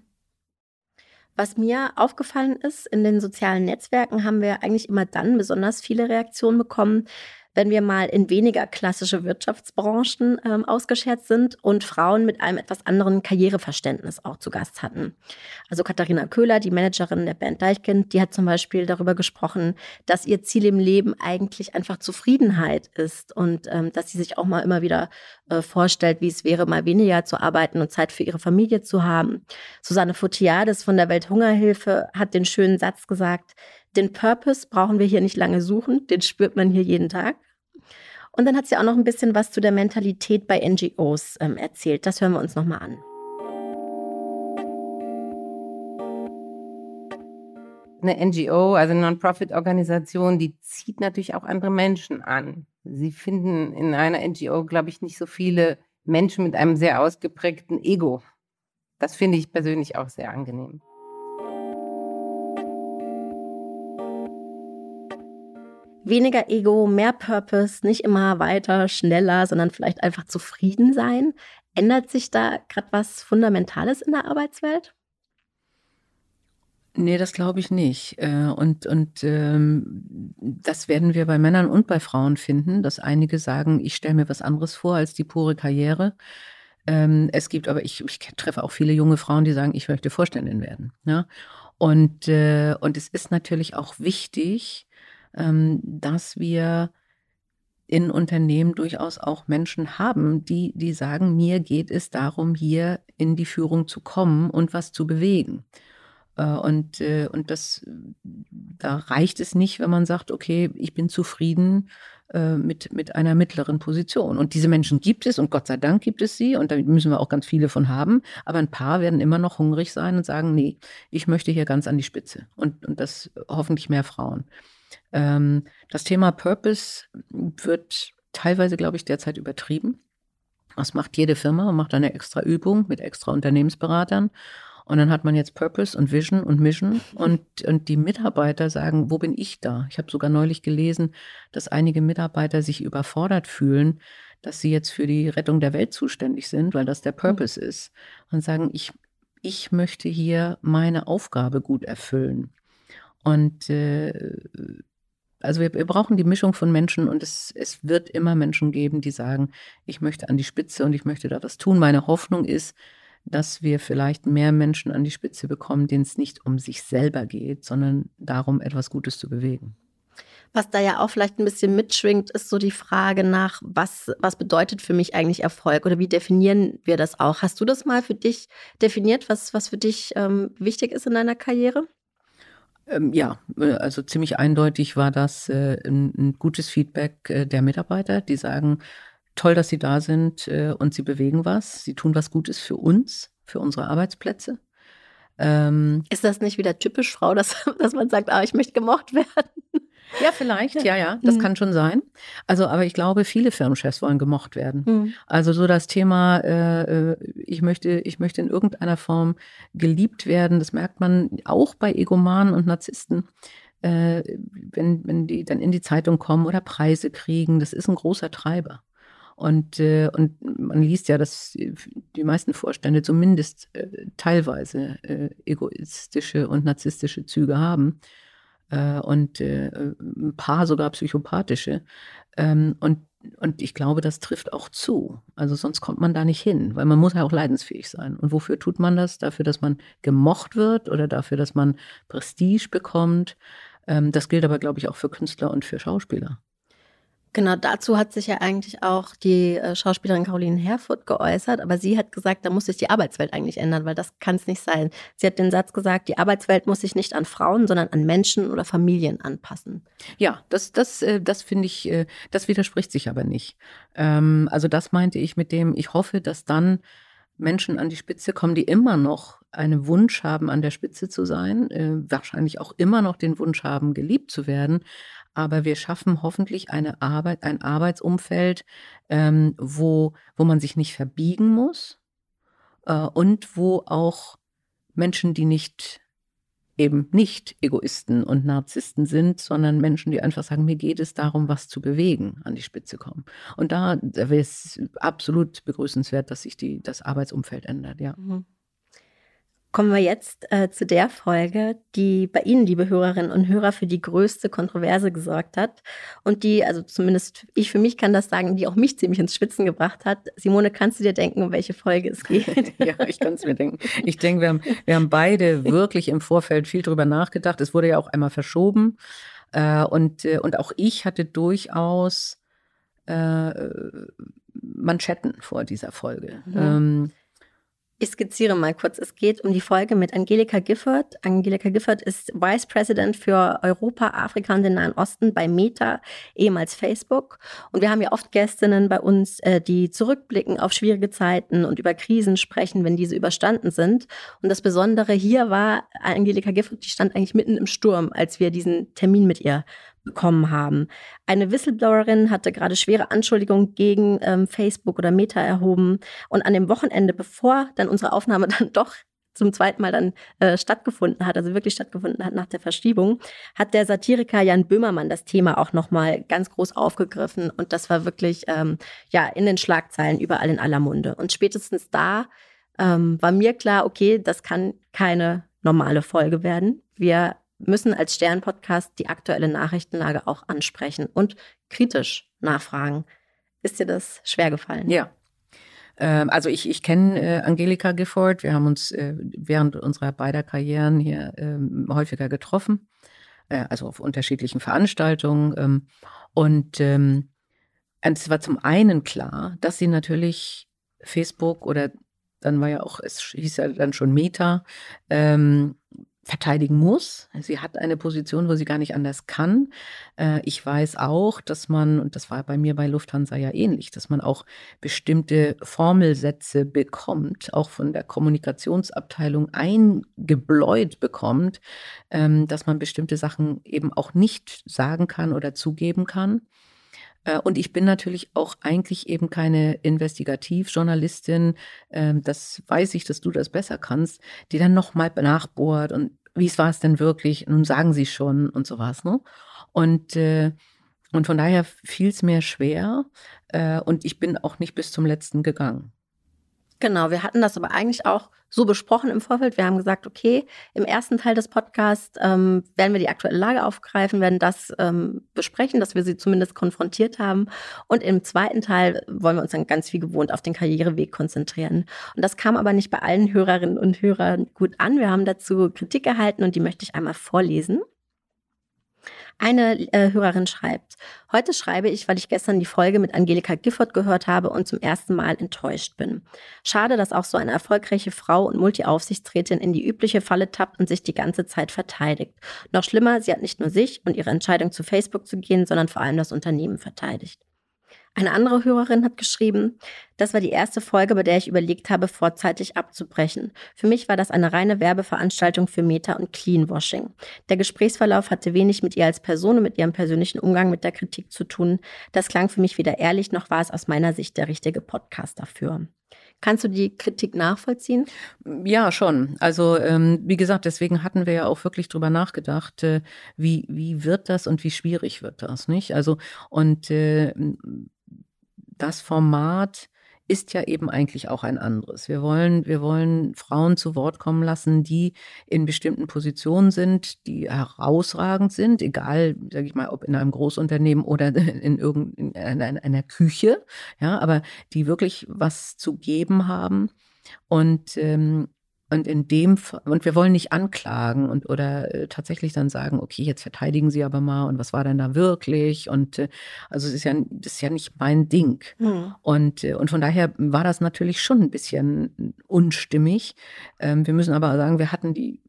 Was mir aufgefallen ist, in den sozialen Netzwerken haben wir eigentlich immer dann besonders viele Reaktionen bekommen, wenn wir mal in weniger klassische Wirtschaftsbranchen ähm, ausgeschert sind und Frauen mit einem etwas anderen Karriereverständnis auch zu Gast hatten. Also Katharina Köhler, die Managerin der Band Deichkind, die hat zum Beispiel darüber gesprochen, dass ihr Ziel im Leben eigentlich einfach Zufriedenheit ist und ähm, dass sie sich auch mal immer wieder äh, vorstellt, wie es wäre, mal weniger zu arbeiten und Zeit für ihre Familie zu haben. Susanne Fotiades von der Welthungerhilfe hat den schönen Satz gesagt, den Purpose brauchen wir hier nicht lange suchen, den spürt man hier jeden Tag. Und dann hat sie auch noch ein bisschen was zu der Mentalität bei NGOs ähm, erzählt. Das hören wir uns nochmal an. Eine NGO, also eine Non-Profit-Organisation, die zieht natürlich auch andere Menschen an. Sie finden in einer NGO, glaube ich, nicht so viele Menschen mit einem sehr ausgeprägten Ego. Das finde ich persönlich auch sehr angenehm. Weniger Ego, mehr Purpose, nicht immer weiter, schneller, sondern vielleicht einfach zufrieden sein. Ändert sich da gerade was Fundamentales in der Arbeitswelt? Nee, das glaube ich nicht. Äh, und, und ähm, das werden wir bei Männern und bei Frauen finden, dass einige sagen, ich stelle mir was anderes vor als die pure Karriere. Ähm, es gibt aber, ich, ich treffe auch viele junge Frauen, die sagen, ich möchte Vorständin werden. Ja? Ne? Und, äh, und es ist natürlich auch wichtig, dass wir in Unternehmen durchaus auch Menschen haben, die, die sagen, mir geht es darum, hier in die Führung zu kommen und was zu bewegen. Äh, und, äh, und das, da reicht es nicht, wenn man sagt, okay, ich bin zufrieden äh, mit, mit einer mittleren Position. Und diese Menschen gibt es und Gott sei Dank gibt es sie und da müssen wir auch ganz viele von haben. Aber ein paar werden immer noch hungrig sein und sagen, nee, ich möchte hier ganz an die Spitze. Und, und das hoffentlich mehr Frauen. Ähm, das Thema Purpose wird teilweise, glaube ich, derzeit übertrieben. Das macht jede Firma und macht eine extra Übung mit extra Unternehmensberatern. Und dann hat man jetzt Purpose und Vision und Mission und, und die Mitarbeiter sagen, wo bin ich da? Ich habe sogar neulich gelesen, dass einige Mitarbeiter sich überfordert fühlen, dass sie jetzt für die Rettung der Welt zuständig sind, weil das der Purpose ist. Und sagen, ich, ich möchte hier meine Aufgabe gut erfüllen. Und äh, also wir, wir, brauchen die Mischung von Menschen und es, es wird immer Menschen geben, die sagen, ich möchte an die Spitze und ich möchte da was tun. Meine Hoffnung ist, dass wir vielleicht mehr Menschen an die Spitze bekommen, denen es nicht um sich selber geht, sondern darum, etwas Gutes zu bewegen. Was da ja auch vielleicht ein bisschen mitschwingt, ist so die Frage nach, was, was bedeutet für mich eigentlich Erfolg oder wie definieren wir das auch? Hast du das mal für dich definiert, was, was für dich ähm, wichtig ist in deiner Karriere? Ähm, ja, äh, also ziemlich eindeutig war das äh, ein, ein, gutes Feedback äh, der Mitarbeiter, die sagen, toll, dass Sie da sind äh, und Sie bewegen was, Sie tun was Gutes für uns, für unsere Arbeitsplätze. Ähm, ist das nicht wieder typisch Frau, dass, <laughs> dass man sagt, ah, ich möchte gemocht <laughs> werden? Ja, vielleicht, ja, ja, das mhm. kann schon sein. Also, aber ich glaube, viele Firmenchefs wollen gemocht werden. Mhm. Also so das Thema, äh, äh, ich möchte, ich möchte in irgendeiner Form geliebt werden, das merkt man auch bei Egomanen und Narzissten. Äh, wenn, wenn die dann in die Zeitung kommen oder Preise kriegen, das ist ein großer Treiber. Und, äh, und man liest ja, dass die meisten Vorstände zumindest äh, teilweise äh, egoistische und narzisstische Züge haben äh, und äh, ein paar sogar psychopathische. Ähm, und, und ich glaube, das trifft auch zu. Also sonst kommt man da nicht hin, weil man muss ja auch leidensfähig sein. Und wofür tut man das? Dafür, dass man gemocht wird oder dafür, dass man Prestige bekommt. Ähm, das gilt aber, glaube ich, auch für Künstler und für Schauspieler. Genau, dazu hat sich ja eigentlich auch die äh, Schauspielerin Caroline Herfurth geäußert, aber sie hat gesagt, da muss sich die Arbeitswelt eigentlich ändern, weil das kann es nicht sein. Sie hat den Satz gesagt, die Arbeitswelt muss sich nicht an Frauen, sondern an Menschen oder Familien anpassen. Ja, das, das, äh, das finde ich, äh, das widerspricht sich aber nicht. Ähm, also das meinte ich mit dem, ich hoffe, dass dann Menschen an die Spitze kommen, die immer noch einen Wunsch haben, an der Spitze zu sein, wahrscheinlich auch immer noch den Wunsch haben, geliebt zu werden, aber wir schaffen hoffentlich eine Arbeit, ein Arbeitsumfeld, ähm, wo, wo man sich nicht verbiegen muss äh, und wo auch Menschen, die nicht eben nicht Egoisten und Narzissten sind, sondern Menschen, die einfach sagen, mir geht es darum, was zu bewegen, an die Spitze kommen. Und da, da wäre es absolut begrüßenswert, dass sich die, das Arbeitsumfeld ändert, ja. Mhm kommen wir jetzt äh, zu der Folge, die bei Ihnen, liebe Hörerinnen und Hörer, für die größte Kontroverse gesorgt hat und die, also zumindest ich für mich kann das sagen, die auch mich ziemlich ins Schwitzen gebracht hat. Simone, kannst du dir denken, um welche Folge es geht? <laughs> ja, ich kann es mir denken. Ich denke, wir haben, wir haben beide wirklich im Vorfeld viel drüber nachgedacht. Es wurde ja auch einmal verschoben äh, und, äh, und auch ich hatte durchaus äh, Manschetten vor dieser Folge. Mhm. Ähm, ich skizziere mal kurz. Es geht um die Folge mit Angelika Gifford. Angelika Gifford ist Vice President für Europa, Afrika und den Nahen Osten bei Meta, ehemals Facebook. Und wir haben ja oft Gästinnen bei uns, äh, die zurückblicken auf schwierige Zeiten und über Krisen sprechen, wenn diese überstanden sind. Und das Besondere hier war, Angelika Gifford, die stand eigentlich mitten im Sturm, als wir diesen Termin mit ihr bekommen haben. Eine Whistleblowerin hatte gerade schwere Anschuldigungen gegen ähm, Facebook oder Meta erhoben. Und an dem Wochenende, bevor dann unsere Aufnahme <laughs> dann doch zum zweiten Mal dann äh, stattgefunden hat, also wirklich stattgefunden hat nach der Verschiebung, hat der Satiriker Jan Böhmermann das Thema auch nochmal ganz groß aufgegriffen und das war wirklich ähm, ja in den Schlagzeilen überall in aller Munde. Und spätestens da ähm, war mir klar, okay, das kann keine normale Folge werden. Wir müssen als Stern-Podcast die aktuelle Nachrichtenlage auch ansprechen und kritisch nachfragen. Ist dir das schwer gefallen? Ja. Ähm, also ich, ich kenne äh, Angelika Gifford. Wir haben uns äh, während unserer beider Karrieren hier ähm, häufiger getroffen, äh, also auf unterschiedlichen Veranstaltungen. Ähm, und es war zum einen klar, dass sie natürlich Facebook oder dann war ja auch, es hieß ja dann schon Meta, ähm, verteidigen muss. Sie hat eine Position, wo sie gar nicht anders kann. Äh, ich weiß auch, dass man, und das war bei mir bei Lufthansa ja ähnlich, dass man auch bestimmte Formelsätze bekommt, auch von der Kommunikationsabteilung eingebläut bekommt, ähm, dass man bestimmte Sachen eben auch nicht sagen kann oder zugeben kann. Äh, und ich bin natürlich auch eigentlich eben keine Investigativjournalistin. Ähm, das weiß ich, dass du das besser kannst, die dann nochmal nachbohrt und wie war es denn wirklich? Nun sagen sie schon und sowas. Ne? Und, äh, und von daher fiel es mir schwer äh, und ich bin auch nicht bis zum letzten gegangen. Genau, wir hatten das aber eigentlich auch so besprochen im Vorfeld. Wir haben gesagt, okay, im ersten Teil des Podcasts ähm, werden wir die aktuelle Lage aufgreifen, werden das ähm, besprechen, dass wir sie zumindest konfrontiert haben. Und im zweiten Teil wollen wir uns dann ganz wie gewohnt auf den Karriereweg konzentrieren. Und das kam aber nicht bei allen Hörerinnen und Hörern gut an. Wir haben dazu Kritik erhalten und die möchte ich einmal vorlesen. Eine äh, Hörerin schreibt, heute schreibe ich, weil ich gestern die Folge mit Angelika Gifford gehört habe und zum ersten Mal enttäuscht bin. Schade, dass auch so eine erfolgreiche Frau und Multi-Aufsichtsrätin in die übliche Falle tappt und sich die ganze Zeit verteidigt. Noch schlimmer, sie hat nicht nur sich und ihre Entscheidung zu Facebook zu gehen, sondern vor allem das Unternehmen verteidigt. Eine andere Hörerin hat geschrieben, das war die erste Folge, bei der ich überlegt habe, vorzeitig abzubrechen. Für mich war das eine reine Werbeveranstaltung für Meta und Cleanwashing. Der Gesprächsverlauf hatte wenig mit ihr als Person und mit ihrem persönlichen Umgang mit der Kritik zu tun. Das klang für mich weder ehrlich, noch war es aus meiner Sicht der richtige Podcast dafür. Kannst du die Kritik nachvollziehen? Ja, schon. Also ähm, wie gesagt, deswegen hatten wir ja auch wirklich drüber nachgedacht, äh, wie wie wird das und wie schwierig wird das, nicht? Also und äh, das Format ist ja eben eigentlich auch ein anderes. Wir wollen, wir wollen Frauen zu Wort kommen lassen, die in bestimmten Positionen sind, die herausragend sind, egal, sage ich mal, ob in einem Großunternehmen oder <laughs> in irgendeiner Küche, ja, aber die wirklich was zu geben haben und ähm, und in dem und wir wollen nicht anklagen und oder äh, tatsächlich dann sagen, okay, jetzt verteidigen Sie aber mal und was war denn da wirklich und äh, also es ist ja das ist ja nicht mein Ding mhm. und äh, und von daher war das natürlich schon ein bisschen unstimmig. Ähm, wir müssen aber sagen, wir hatten die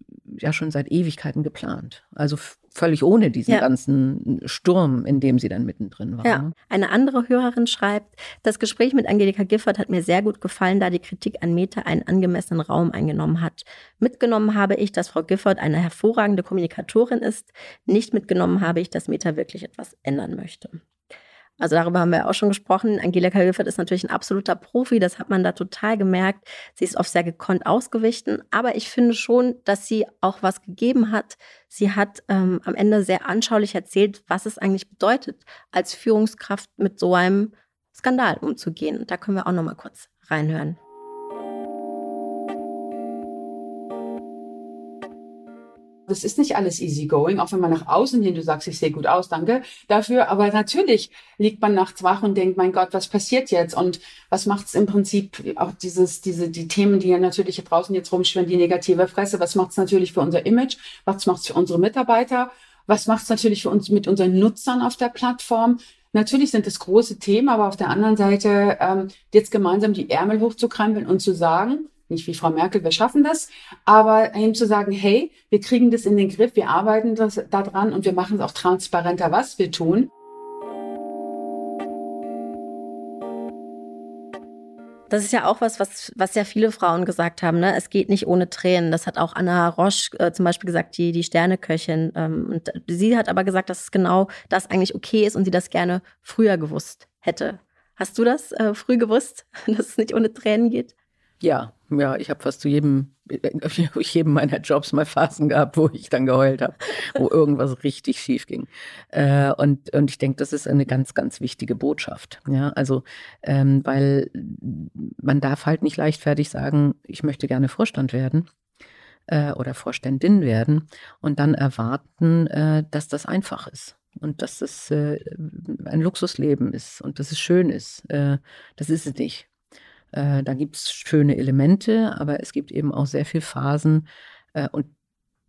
ja schon seit Ewigkeiten geplant. Also völlig ohne diesen ja. ganzen Sturm, in dem sie dann mittendrin war. Ja. Ne? Eine andere Hörerin schreibt, das Gespräch mit Angelika Gifford hat mir sehr gut gefallen, da die Kritik an Meta einen angemessenen Raum eingenommen hat. Mitgenommen habe ich, dass Frau Gifford eine hervorragende Kommunikatorin ist. Nicht mitgenommen habe ich, dass Meta wirklich etwas ändern möchte. Also darüber haben wir auch schon gesprochen. Angelika Hilfert ist natürlich ein absoluter Profi, das hat man da total gemerkt. Sie ist oft sehr gekonnt ausgewichen, aber ich finde schon, dass sie auch was gegeben hat. Sie hat ähm, am Ende sehr anschaulich erzählt, was es eigentlich bedeutet, als Führungskraft mit so einem Skandal umzugehen. Da können wir auch noch mal kurz reinhören. Das ist nicht alles easy going, auch wenn man nach außen hin, du sagst, ich sehe gut aus, danke dafür. Aber natürlich liegt man nachts wach und denkt, mein Gott, was passiert jetzt? Und was macht es im Prinzip auch dieses, diese, die Themen, die ja natürlich hier draußen jetzt rumschwimmen, die negative Fresse, was macht es natürlich für unser Image? Was macht es für unsere Mitarbeiter? Was macht es natürlich für uns mit unseren Nutzern auf der Plattform? Natürlich sind das große Themen, aber auf der anderen Seite ähm, jetzt gemeinsam die Ärmel hochzukrempeln und zu sagen, nicht wie Frau Merkel, wir schaffen das, aber eben zu sagen, hey, wir kriegen das in den Griff, wir arbeiten das daran und wir machen es auch transparenter, was wir tun. Das ist ja auch was, was, was ja viele Frauen gesagt haben. Ne? Es geht nicht ohne Tränen. Das hat auch Anna Roche äh, zum Beispiel gesagt, die, die Sterneköchin. Ähm, und sie hat aber gesagt, dass es genau das eigentlich okay ist und sie das gerne früher gewusst hätte. Hast du das äh, früh gewusst, <laughs> dass es nicht ohne Tränen geht? Ja, ja, ich habe fast zu jedem, <laughs> jedem meiner Jobs mal Phasen gehabt, wo ich dann geheult habe, wo irgendwas richtig schief ging. Äh, und, und ich denke, das ist eine ganz, ganz wichtige Botschaft. Ja, also, ähm, weil man darf halt nicht leichtfertig sagen, ich möchte gerne Vorstand werden äh, oder Vorständin werden und dann erwarten, äh, dass das einfach ist und dass das äh, ein Luxusleben ist und dass es schön ist. Äh, das ist es nicht. Äh, da gibt es schöne Elemente, aber es gibt eben auch sehr viele Phasen äh, und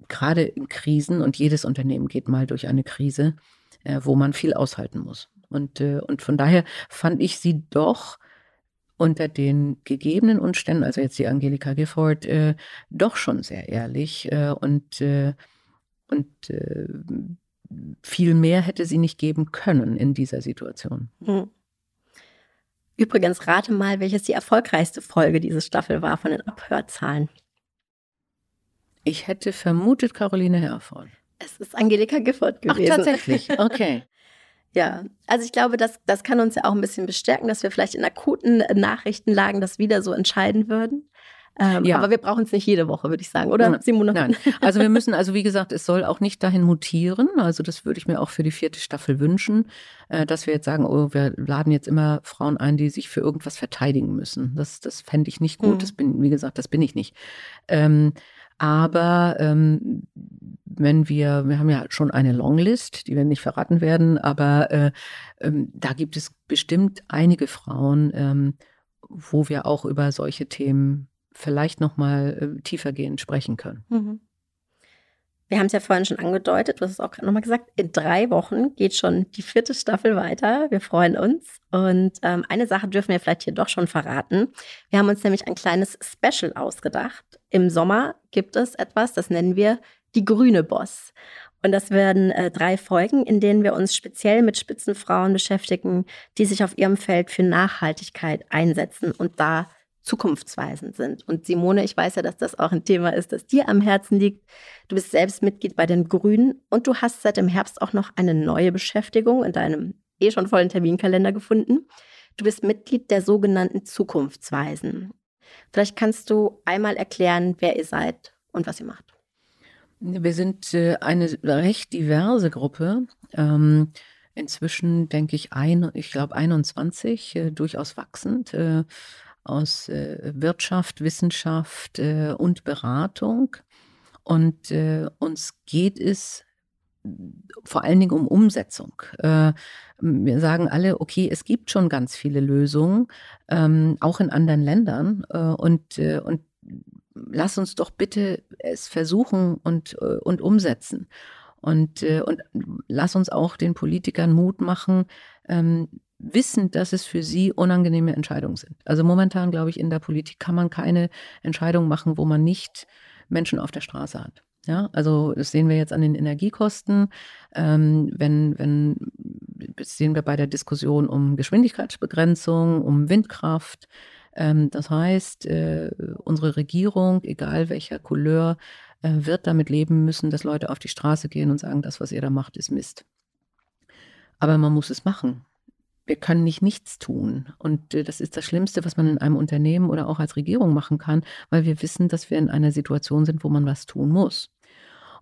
gerade in Krisen und jedes Unternehmen geht mal durch eine Krise, äh, wo man viel aushalten muss. Und, äh, und von daher fand ich sie doch unter den gegebenen Umständen, also jetzt die Angelika Gifford, äh, doch schon sehr ehrlich äh, und, und viel mehr hätte sie nicht geben können in dieser Situation. Mhm. Übrigens, rate mal, welches die erfolgreichste Folge diese Staffel war von den Abhörzahlen. Ich hätte vermutet Caroline Herford. Es ist Angelika Gifford gewesen. Ach, tatsächlich. Okay. <laughs> Ja, also ich glaube, das, das kann uns ja auch ein bisschen bestärken, dass wir vielleicht in akuten Nachrichtenlagen das wieder so entscheiden würden. Ähm, ja. Aber wir brauchen es nicht jede Woche, würde ich sagen, oder nein, Simone? Nein. Also wir müssen, also wie gesagt, es soll auch nicht dahin mutieren. Also das würde ich mir auch für die vierte Staffel wünschen, äh, dass wir jetzt sagen, oh, wir laden jetzt immer Frauen ein, die sich für irgendwas verteidigen müssen. Das, das fände ich nicht gut. Mhm. Das bin, wie gesagt, das bin ich nicht. Ähm, aber ähm, wenn wir, wir haben ja schon eine Longlist, die wir nicht verraten werden, aber äh, ähm, da gibt es bestimmt einige Frauen, ähm, wo wir auch über solche Themen vielleicht noch mal äh, tiefergehend sprechen können. Mhm. Wir haben es ja vorhin schon angedeutet, du hast es auch gerade nochmal gesagt, in drei Wochen geht schon die vierte Staffel weiter. Wir freuen uns. Und ähm, eine Sache dürfen wir vielleicht hier doch schon verraten. Wir haben uns nämlich ein kleines Special ausgedacht. Im Sommer gibt es etwas, das nennen wir die grüne Boss. Und das werden äh, drei Folgen, in denen wir uns speziell mit Spitzenfrauen beschäftigen, die sich auf ihrem Feld für Nachhaltigkeit einsetzen und da zukunftsweisend sind. Und Simone, ich weiß ja, dass das auch ein Thema ist, das dir am Herzen liegt. Du bist selbst Mitglied bei den Grünen und du hast seit dem Herbst auch noch eine neue Beschäftigung in deinem eh schon vollen Terminkalender gefunden. Du bist Mitglied der sogenannten Zukunftsweisen. Vielleicht kannst du einmal erklären, wer ihr seid und was ihr macht. Wir sind äh, eine recht diverse Gruppe. Ähm, inzwischen denke ich, ein, ich glaube 21, äh, durchaus wachsend, äh, aus Wirtschaft, Wissenschaft und Beratung. Und uns geht es vor allen Dingen um Umsetzung. wir sagen alle, okay, es gibt schon ganz viele Lösungen, ähm, auch in anderen Ländern. und, und lass uns doch bitte es versuchen und, äh, und umsetzen. Und, äh, und lass uns auch den Politikern Mut machen, ähm, wissen, dass es für sie unangenehme Entscheidungen sind. Also momentan, glaube ich, in der Politik kann man keine Entscheidung machen, wo man nicht Menschen auf der Straße hat. Ja, also das sehen wir jetzt an den Energiekosten. Ähm, wenn, wenn, das sehen wir bei der Diskussion um Geschwindigkeitsbegrenzung, um Windkraft. Ähm, das heißt, äh, unsere Regierung, egal welcher Couleur, äh, wird damit leben müssen, dass Leute auf die Straße gehen und sagen, das, was ihr da macht, ist Mist. Aber man muss es machen. Wir können nicht nichts tun. Und äh, das ist das Schlimmste, was man in einem Unternehmen oder auch als Regierung machen kann, weil wir wissen, dass wir in einer Situation sind, wo man was tun muss.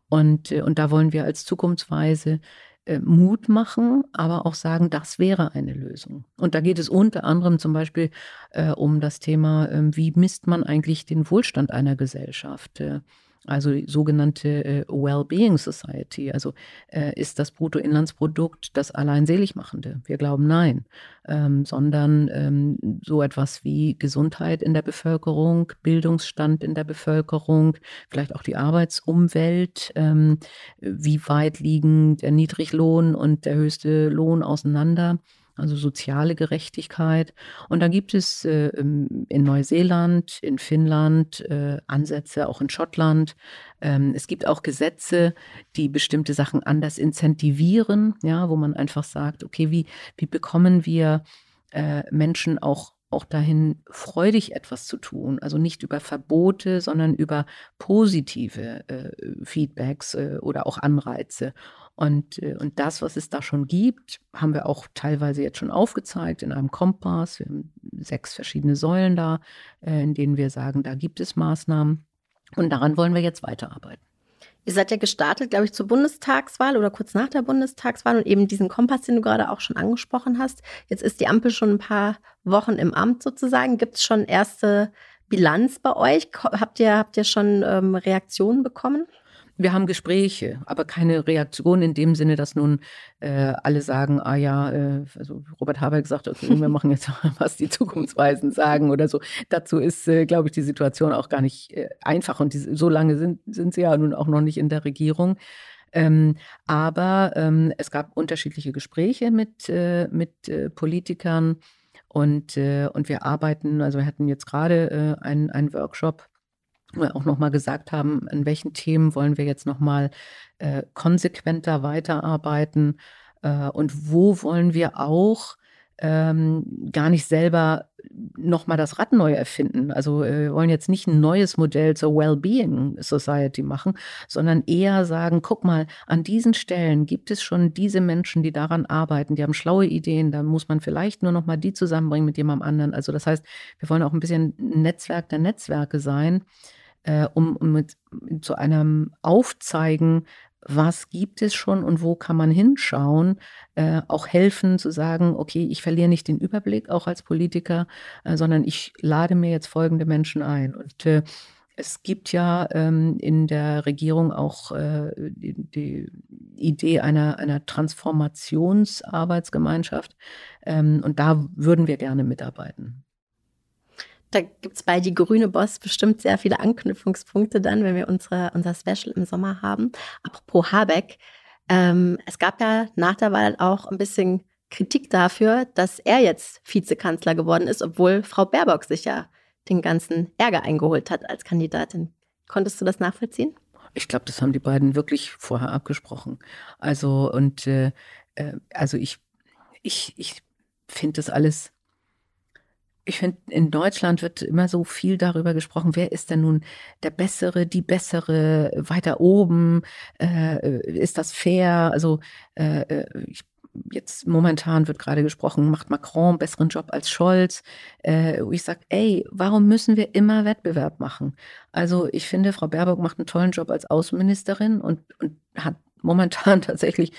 Und, und da wollen wir als Zukunftsweise äh, Mut machen, aber auch sagen, das wäre eine Lösung. Und da geht es unter anderem zum Beispiel äh, um das Thema, äh, wie misst man eigentlich den Wohlstand einer Gesellschaft? Äh, also sogenannte äh, Well-Being Society. Also äh, ist das Bruttoinlandsprodukt das allein Seligmachende? Wir glauben nein, ähm, sondern ähm, so etwas wie Gesundheit in der Bevölkerung, Bildungsstand in der Bevölkerung, vielleicht auch die Arbeitsumwelt. Ähm, wie weit liegen der Niedriglohn und der höchste Lohn auseinander? Also soziale Gerechtigkeit. Und da gibt es äh, in Neuseeland, in Finnland äh, Ansätze, auch in Schottland. Ähm, es gibt auch Gesetze, die bestimmte Sachen anders incentivieren, ja, wo man einfach sagt, okay, wie, wie bekommen wir äh, Menschen auch auch dahin freudig etwas zu tun. Also nicht über Verbote, sondern über positive äh, Feedbacks äh, oder auch Anreize. Und, äh, und das, was es da schon gibt, haben wir auch teilweise jetzt schon aufgezeigt in einem Kompass. Wir haben sechs verschiedene Säulen da, äh, in denen wir sagen, da gibt es Maßnahmen. Und daran wollen wir jetzt weiterarbeiten. Ihr seid ja gestartet, glaube ich, zur Bundestagswahl oder kurz nach der Bundestagswahl und eben diesen Kompass, den du gerade auch schon angesprochen hast. Jetzt ist die Ampel schon ein paar Wochen im Amt sozusagen. Gibt es schon erste Bilanz bei euch? Habt ihr, habt ihr schon ähm, Reaktionen bekommen? Wir haben Gespräche, aber keine Reaktion in dem Sinne, dass nun äh, alle sagen, ah ja, äh, also Robert Habeck sagt, okay, wir machen jetzt was die Zukunftsweisen sagen oder so. Dazu ist, äh, glaube ich, die Situation auch gar nicht äh, einfach und die, so lange sind, sind sie ja nun auch noch nicht in der Regierung. Ähm, aber ähm, es gab unterschiedliche Gespräche mit, äh, mit äh, Politikern und, und wir arbeiten, also wir hatten jetzt gerade einen, einen Workshop auch nochmal gesagt haben, an welchen Themen wollen wir jetzt nochmal äh, konsequenter weiterarbeiten äh, und wo wollen wir auch ähm, gar nicht selber nochmal das Rad neu erfinden. Also äh, wir wollen jetzt nicht ein neues Modell zur Wellbeing Society machen, sondern eher sagen, guck mal, an diesen Stellen gibt es schon diese Menschen, die daran arbeiten, die haben schlaue Ideen, da muss man vielleicht nur nochmal die zusammenbringen mit jemandem anderen. Also das heißt, wir wollen auch ein bisschen Netzwerk der Netzwerke sein äh, um, um mit, zu einem Aufzeigen, was gibt es schon und wo kann man hinschauen, äh, auch helfen zu sagen, okay, ich verliere nicht den Überblick auch als Politiker, äh, sondern ich lade mir jetzt folgende Menschen ein. Und äh, es gibt ja ähm, in der Regierung auch äh, die, die, Idee einer, einer Transformationsarbeitsgemeinschaft ähm, und da würden wir gerne mitarbeiten. Da gibt es bei Die Grüne Boss bestimmt sehr viele Anknüpfungspunkte dann, wenn wir unsere, unser Special im Sommer haben. Apropos Habeck, ähm, es gab ja nach der Wahl auch ein bisschen Kritik dafür, dass er jetzt Vizekanzler geworden ist, obwohl Frau Baerbock sich ja den ganzen Ärger eingeholt hat als Kandidatin. Konntest du das nachvollziehen? Ich glaube, das haben die beiden wirklich vorher abgesprochen. Also und äh, äh also ich ich ich finde das alles ich finde, in Deutschland wird immer so viel darüber gesprochen, wer ist denn nun der Bessere, die Bessere, weiter oben, äh, ist das fair? Also äh, äh ich, jetzt momentan wird gerade gesprochen, macht Macron einen besseren Job als Scholz. Äh, ich sage, ey, warum müssen wir immer Wettbewerb machen? Also ich finde, Frau Baerbock macht einen tollen Job als Außenministerin und, und hat momentan <laughs> tatsächlich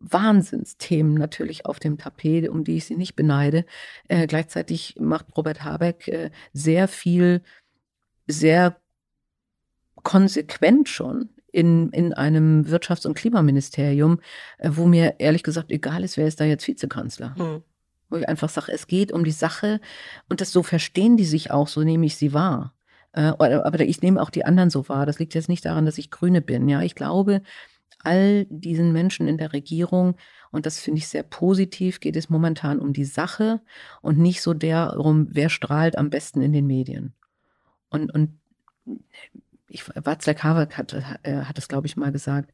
Wahnsinnsthemen natürlich auf dem Tapet, um die ich sie nicht beneide. Äh, gleichzeitig macht Robert Habeck äh, sehr viel, sehr konsequent schon in, in einem Wirtschafts- und Klimaministerium, äh, wo mir ehrlich gesagt egal ist, wer ist da jetzt Vizekanzler. Hm. Wo ich einfach sage, es geht um die Sache und das so verstehen die sich auch, so nehme ich sie wahr. Äh, aber ich nehme auch die anderen so wahr. Das liegt jetzt nicht daran, dass ich Grüne bin. Ja, ich glaube, all diesen Menschen in der Regierung, und das finde ich sehr positiv, geht es momentan um die Sache und nicht so darum, wer strahlt am besten in den Medien. Und, und ich, Václav Havel hat, äh, hat es, glaube ich, mal gesagt,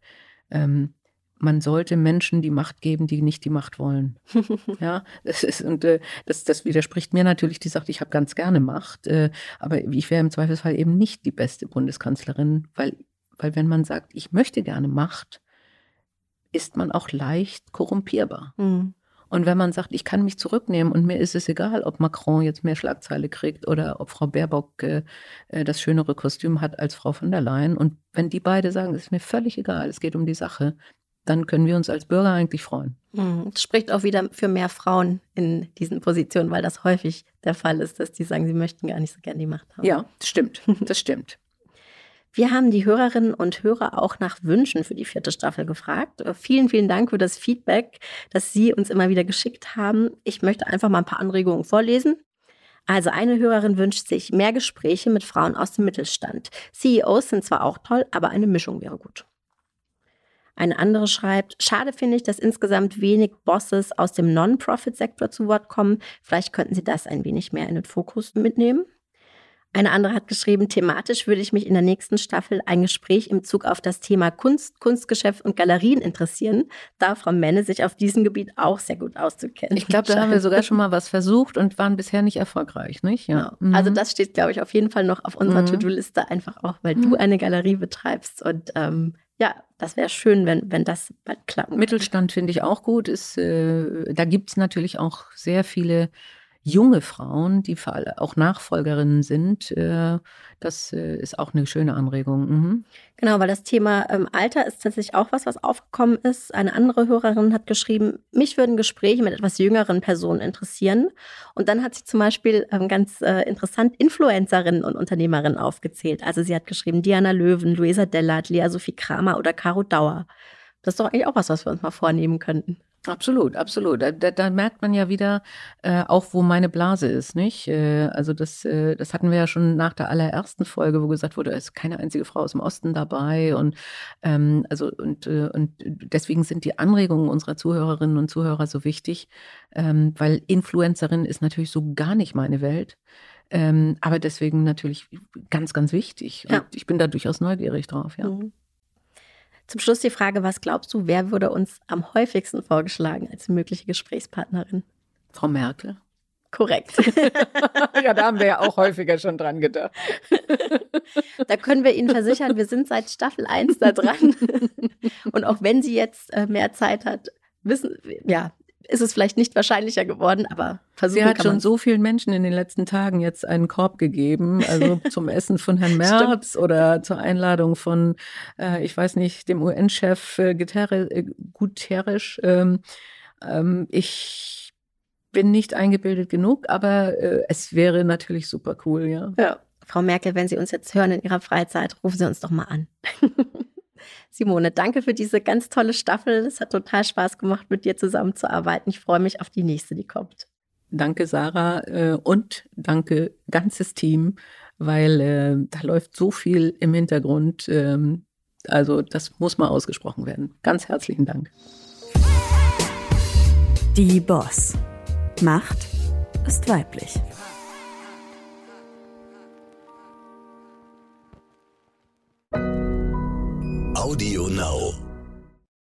ähm, man sollte Menschen die Macht geben, die nicht die Macht wollen. <laughs> ja, das ist und äh, das, das widerspricht mir natürlich. Die sagt, ich habe ganz gerne Macht, äh, aber ich wäre im Zweifelsfall eben nicht die beste Bundeskanzlerin, weil weil wenn man sagt, ich möchte gerne Macht, ist man auch leicht korrumpierbar. Mhm. Und wenn man sagt, ich kann mich zurücknehmen und mir ist es egal, ob Macron jetzt mehr Schlagzeile kriegt oder ob Frau Baerbock äh, äh, das schönere Kostüm hat als Frau von der Leyen. Und wenn die beide sagen, es ist mir völlig egal, es geht um die Sache, dann können wir uns als Bürger eigentlich freuen. Mhm. Das spricht auch wieder für mehr Frauen in diesen Positionen, weil das häufig der Fall ist, dass die sagen, sie möchten gar nicht so gerne die Macht haben. Ja, das stimmt. Das stimmt. Wir haben die Hörerinnen und Hörer auch nach Wünschen für die vierte Staffel gefragt. Äh, vielen, vielen Dank für das Feedback, das Sie uns immer wieder geschickt haben. Ich möchte einfach mal ein paar Anregungen vorlesen. Also eine Hörerin wünscht sich mehr Gespräche mit Frauen aus dem Mittelstand. CEOs sind zwar auch toll, aber eine Mischung wäre gut. Eine andere schreibt, schade finde ich, dass insgesamt wenig Bosses aus dem Non-Profit-Sektor zu Wort kommen. Vielleicht könnten Sie das ein wenig mehr in den Fokus mitnehmen. Eine andere hat geschrieben, thematisch würde ich mich in der nächsten Staffel ein Gespräch im Zug auf das Thema Kunst, Kunstgeschäft und Galerien interessieren, da Frau Menne sich auf diesem Gebiet auch sehr gut auszukennen. Ich glaube, da haben wir sogar schon mal was versucht und waren bisher nicht erfolgreich, nicht? Ja. Genau. Mhm. Also das steht, glaube ich, auf jeden Fall noch auf unserer mhm. To-Do-Liste, einfach auch, weil mhm. du eine Galerie betreibst und ähm, ja, das wäre schön, wenn, wenn das bald klappt. Mittelstand finde ich auch gut. Ist, äh, da gibt es natürlich auch sehr viele junge Frauen, die auch Nachfolgerinnen sind. Äh, das äh, ist auch eine schöne Anregung. Mhm. Genau, weil das Thema ähm, Alter ist tatsächlich auch was, was aufgekommen ist. Eine andere Hörerin hat geschrieben, mich würden Gespräche mit etwas jüngeren Personen interessieren. Und dann hat sie zum Beispiel ähm, ganz äh, interessant Influencerinnen und Unternehmerinnen aufgezählt. Also sie hat geschrieben Diana Löwen, Luisa Dellert, Lea Sophie Kramer oder Caro Dauer. Das ist doch eigentlich auch was, was wir uns mal vornehmen könnten. Absolut, absolut. Da, da, da, merkt man ja wieder äh, auch, wo meine Blase ist, nicht? Äh, also das, äh, das hatten wir ja schon nach der allerersten Folge, wo gesagt wurde, es ist keine einzige Frau aus dem Osten dabei und ähm, also und äh, und deswegen sind die Anregungen unserer Zuhörerinnen und Zuhörer so wichtig, ähm, weil Influencerin ist natürlich so gar nicht meine Welt. Ähm, aber deswegen natürlich ganz, ganz wichtig. Und ja. ich bin da durchaus neugierig drauf, ja. Mhm. Zum Schluss die Frage, was glaubst du, wer würde uns am häufigsten vorgeschlagen als mögliche Gesprächspartnerin? Frau Merkel. Korrekt. <laughs> ja, da haben wir ja auch häufiger schon dran gedacht. da können wir Ihnen versichern, wir sind seit Staffel 1 da dran. <laughs> Und auch wenn sie jetzt äh, mehr Zeit hat, wissen, ja, ist es vielleicht nicht wahrscheinlicher geworden, aber versuchen Sie hat schon so vielen Menschen in den letzten Tagen jetzt einen Korb gegeben, also <laughs> zum Essen von Herrn Merz oder zur Einladung von, äh, ich weiß nicht, dem UN-Chef äh, Guterres. Äh, Guterres ähm, ähm, ich bin nicht eingebildet genug, aber äh, es wäre natürlich super cool, ja. Ja. Frau Merkel, wenn Sie uns jetzt hören in Ihrer Freizeit, rufen Sie uns doch mal an. <laughs> Simone, danke für diese ganz tolle Staffel. Es hat total Spaß gemacht, mit dir zusammenzuarbeiten. Ich freue mich auf die nächste, die kommt. Danke, Sarah. Äh, und danke, ganzes Team, weil äh, da läuft so viel im Hintergrund. Ähm, also, das muss mal ausgesprochen werden. Ganz herzlichen Dank. Die Boss. Macht ist weiblich. Audio Now.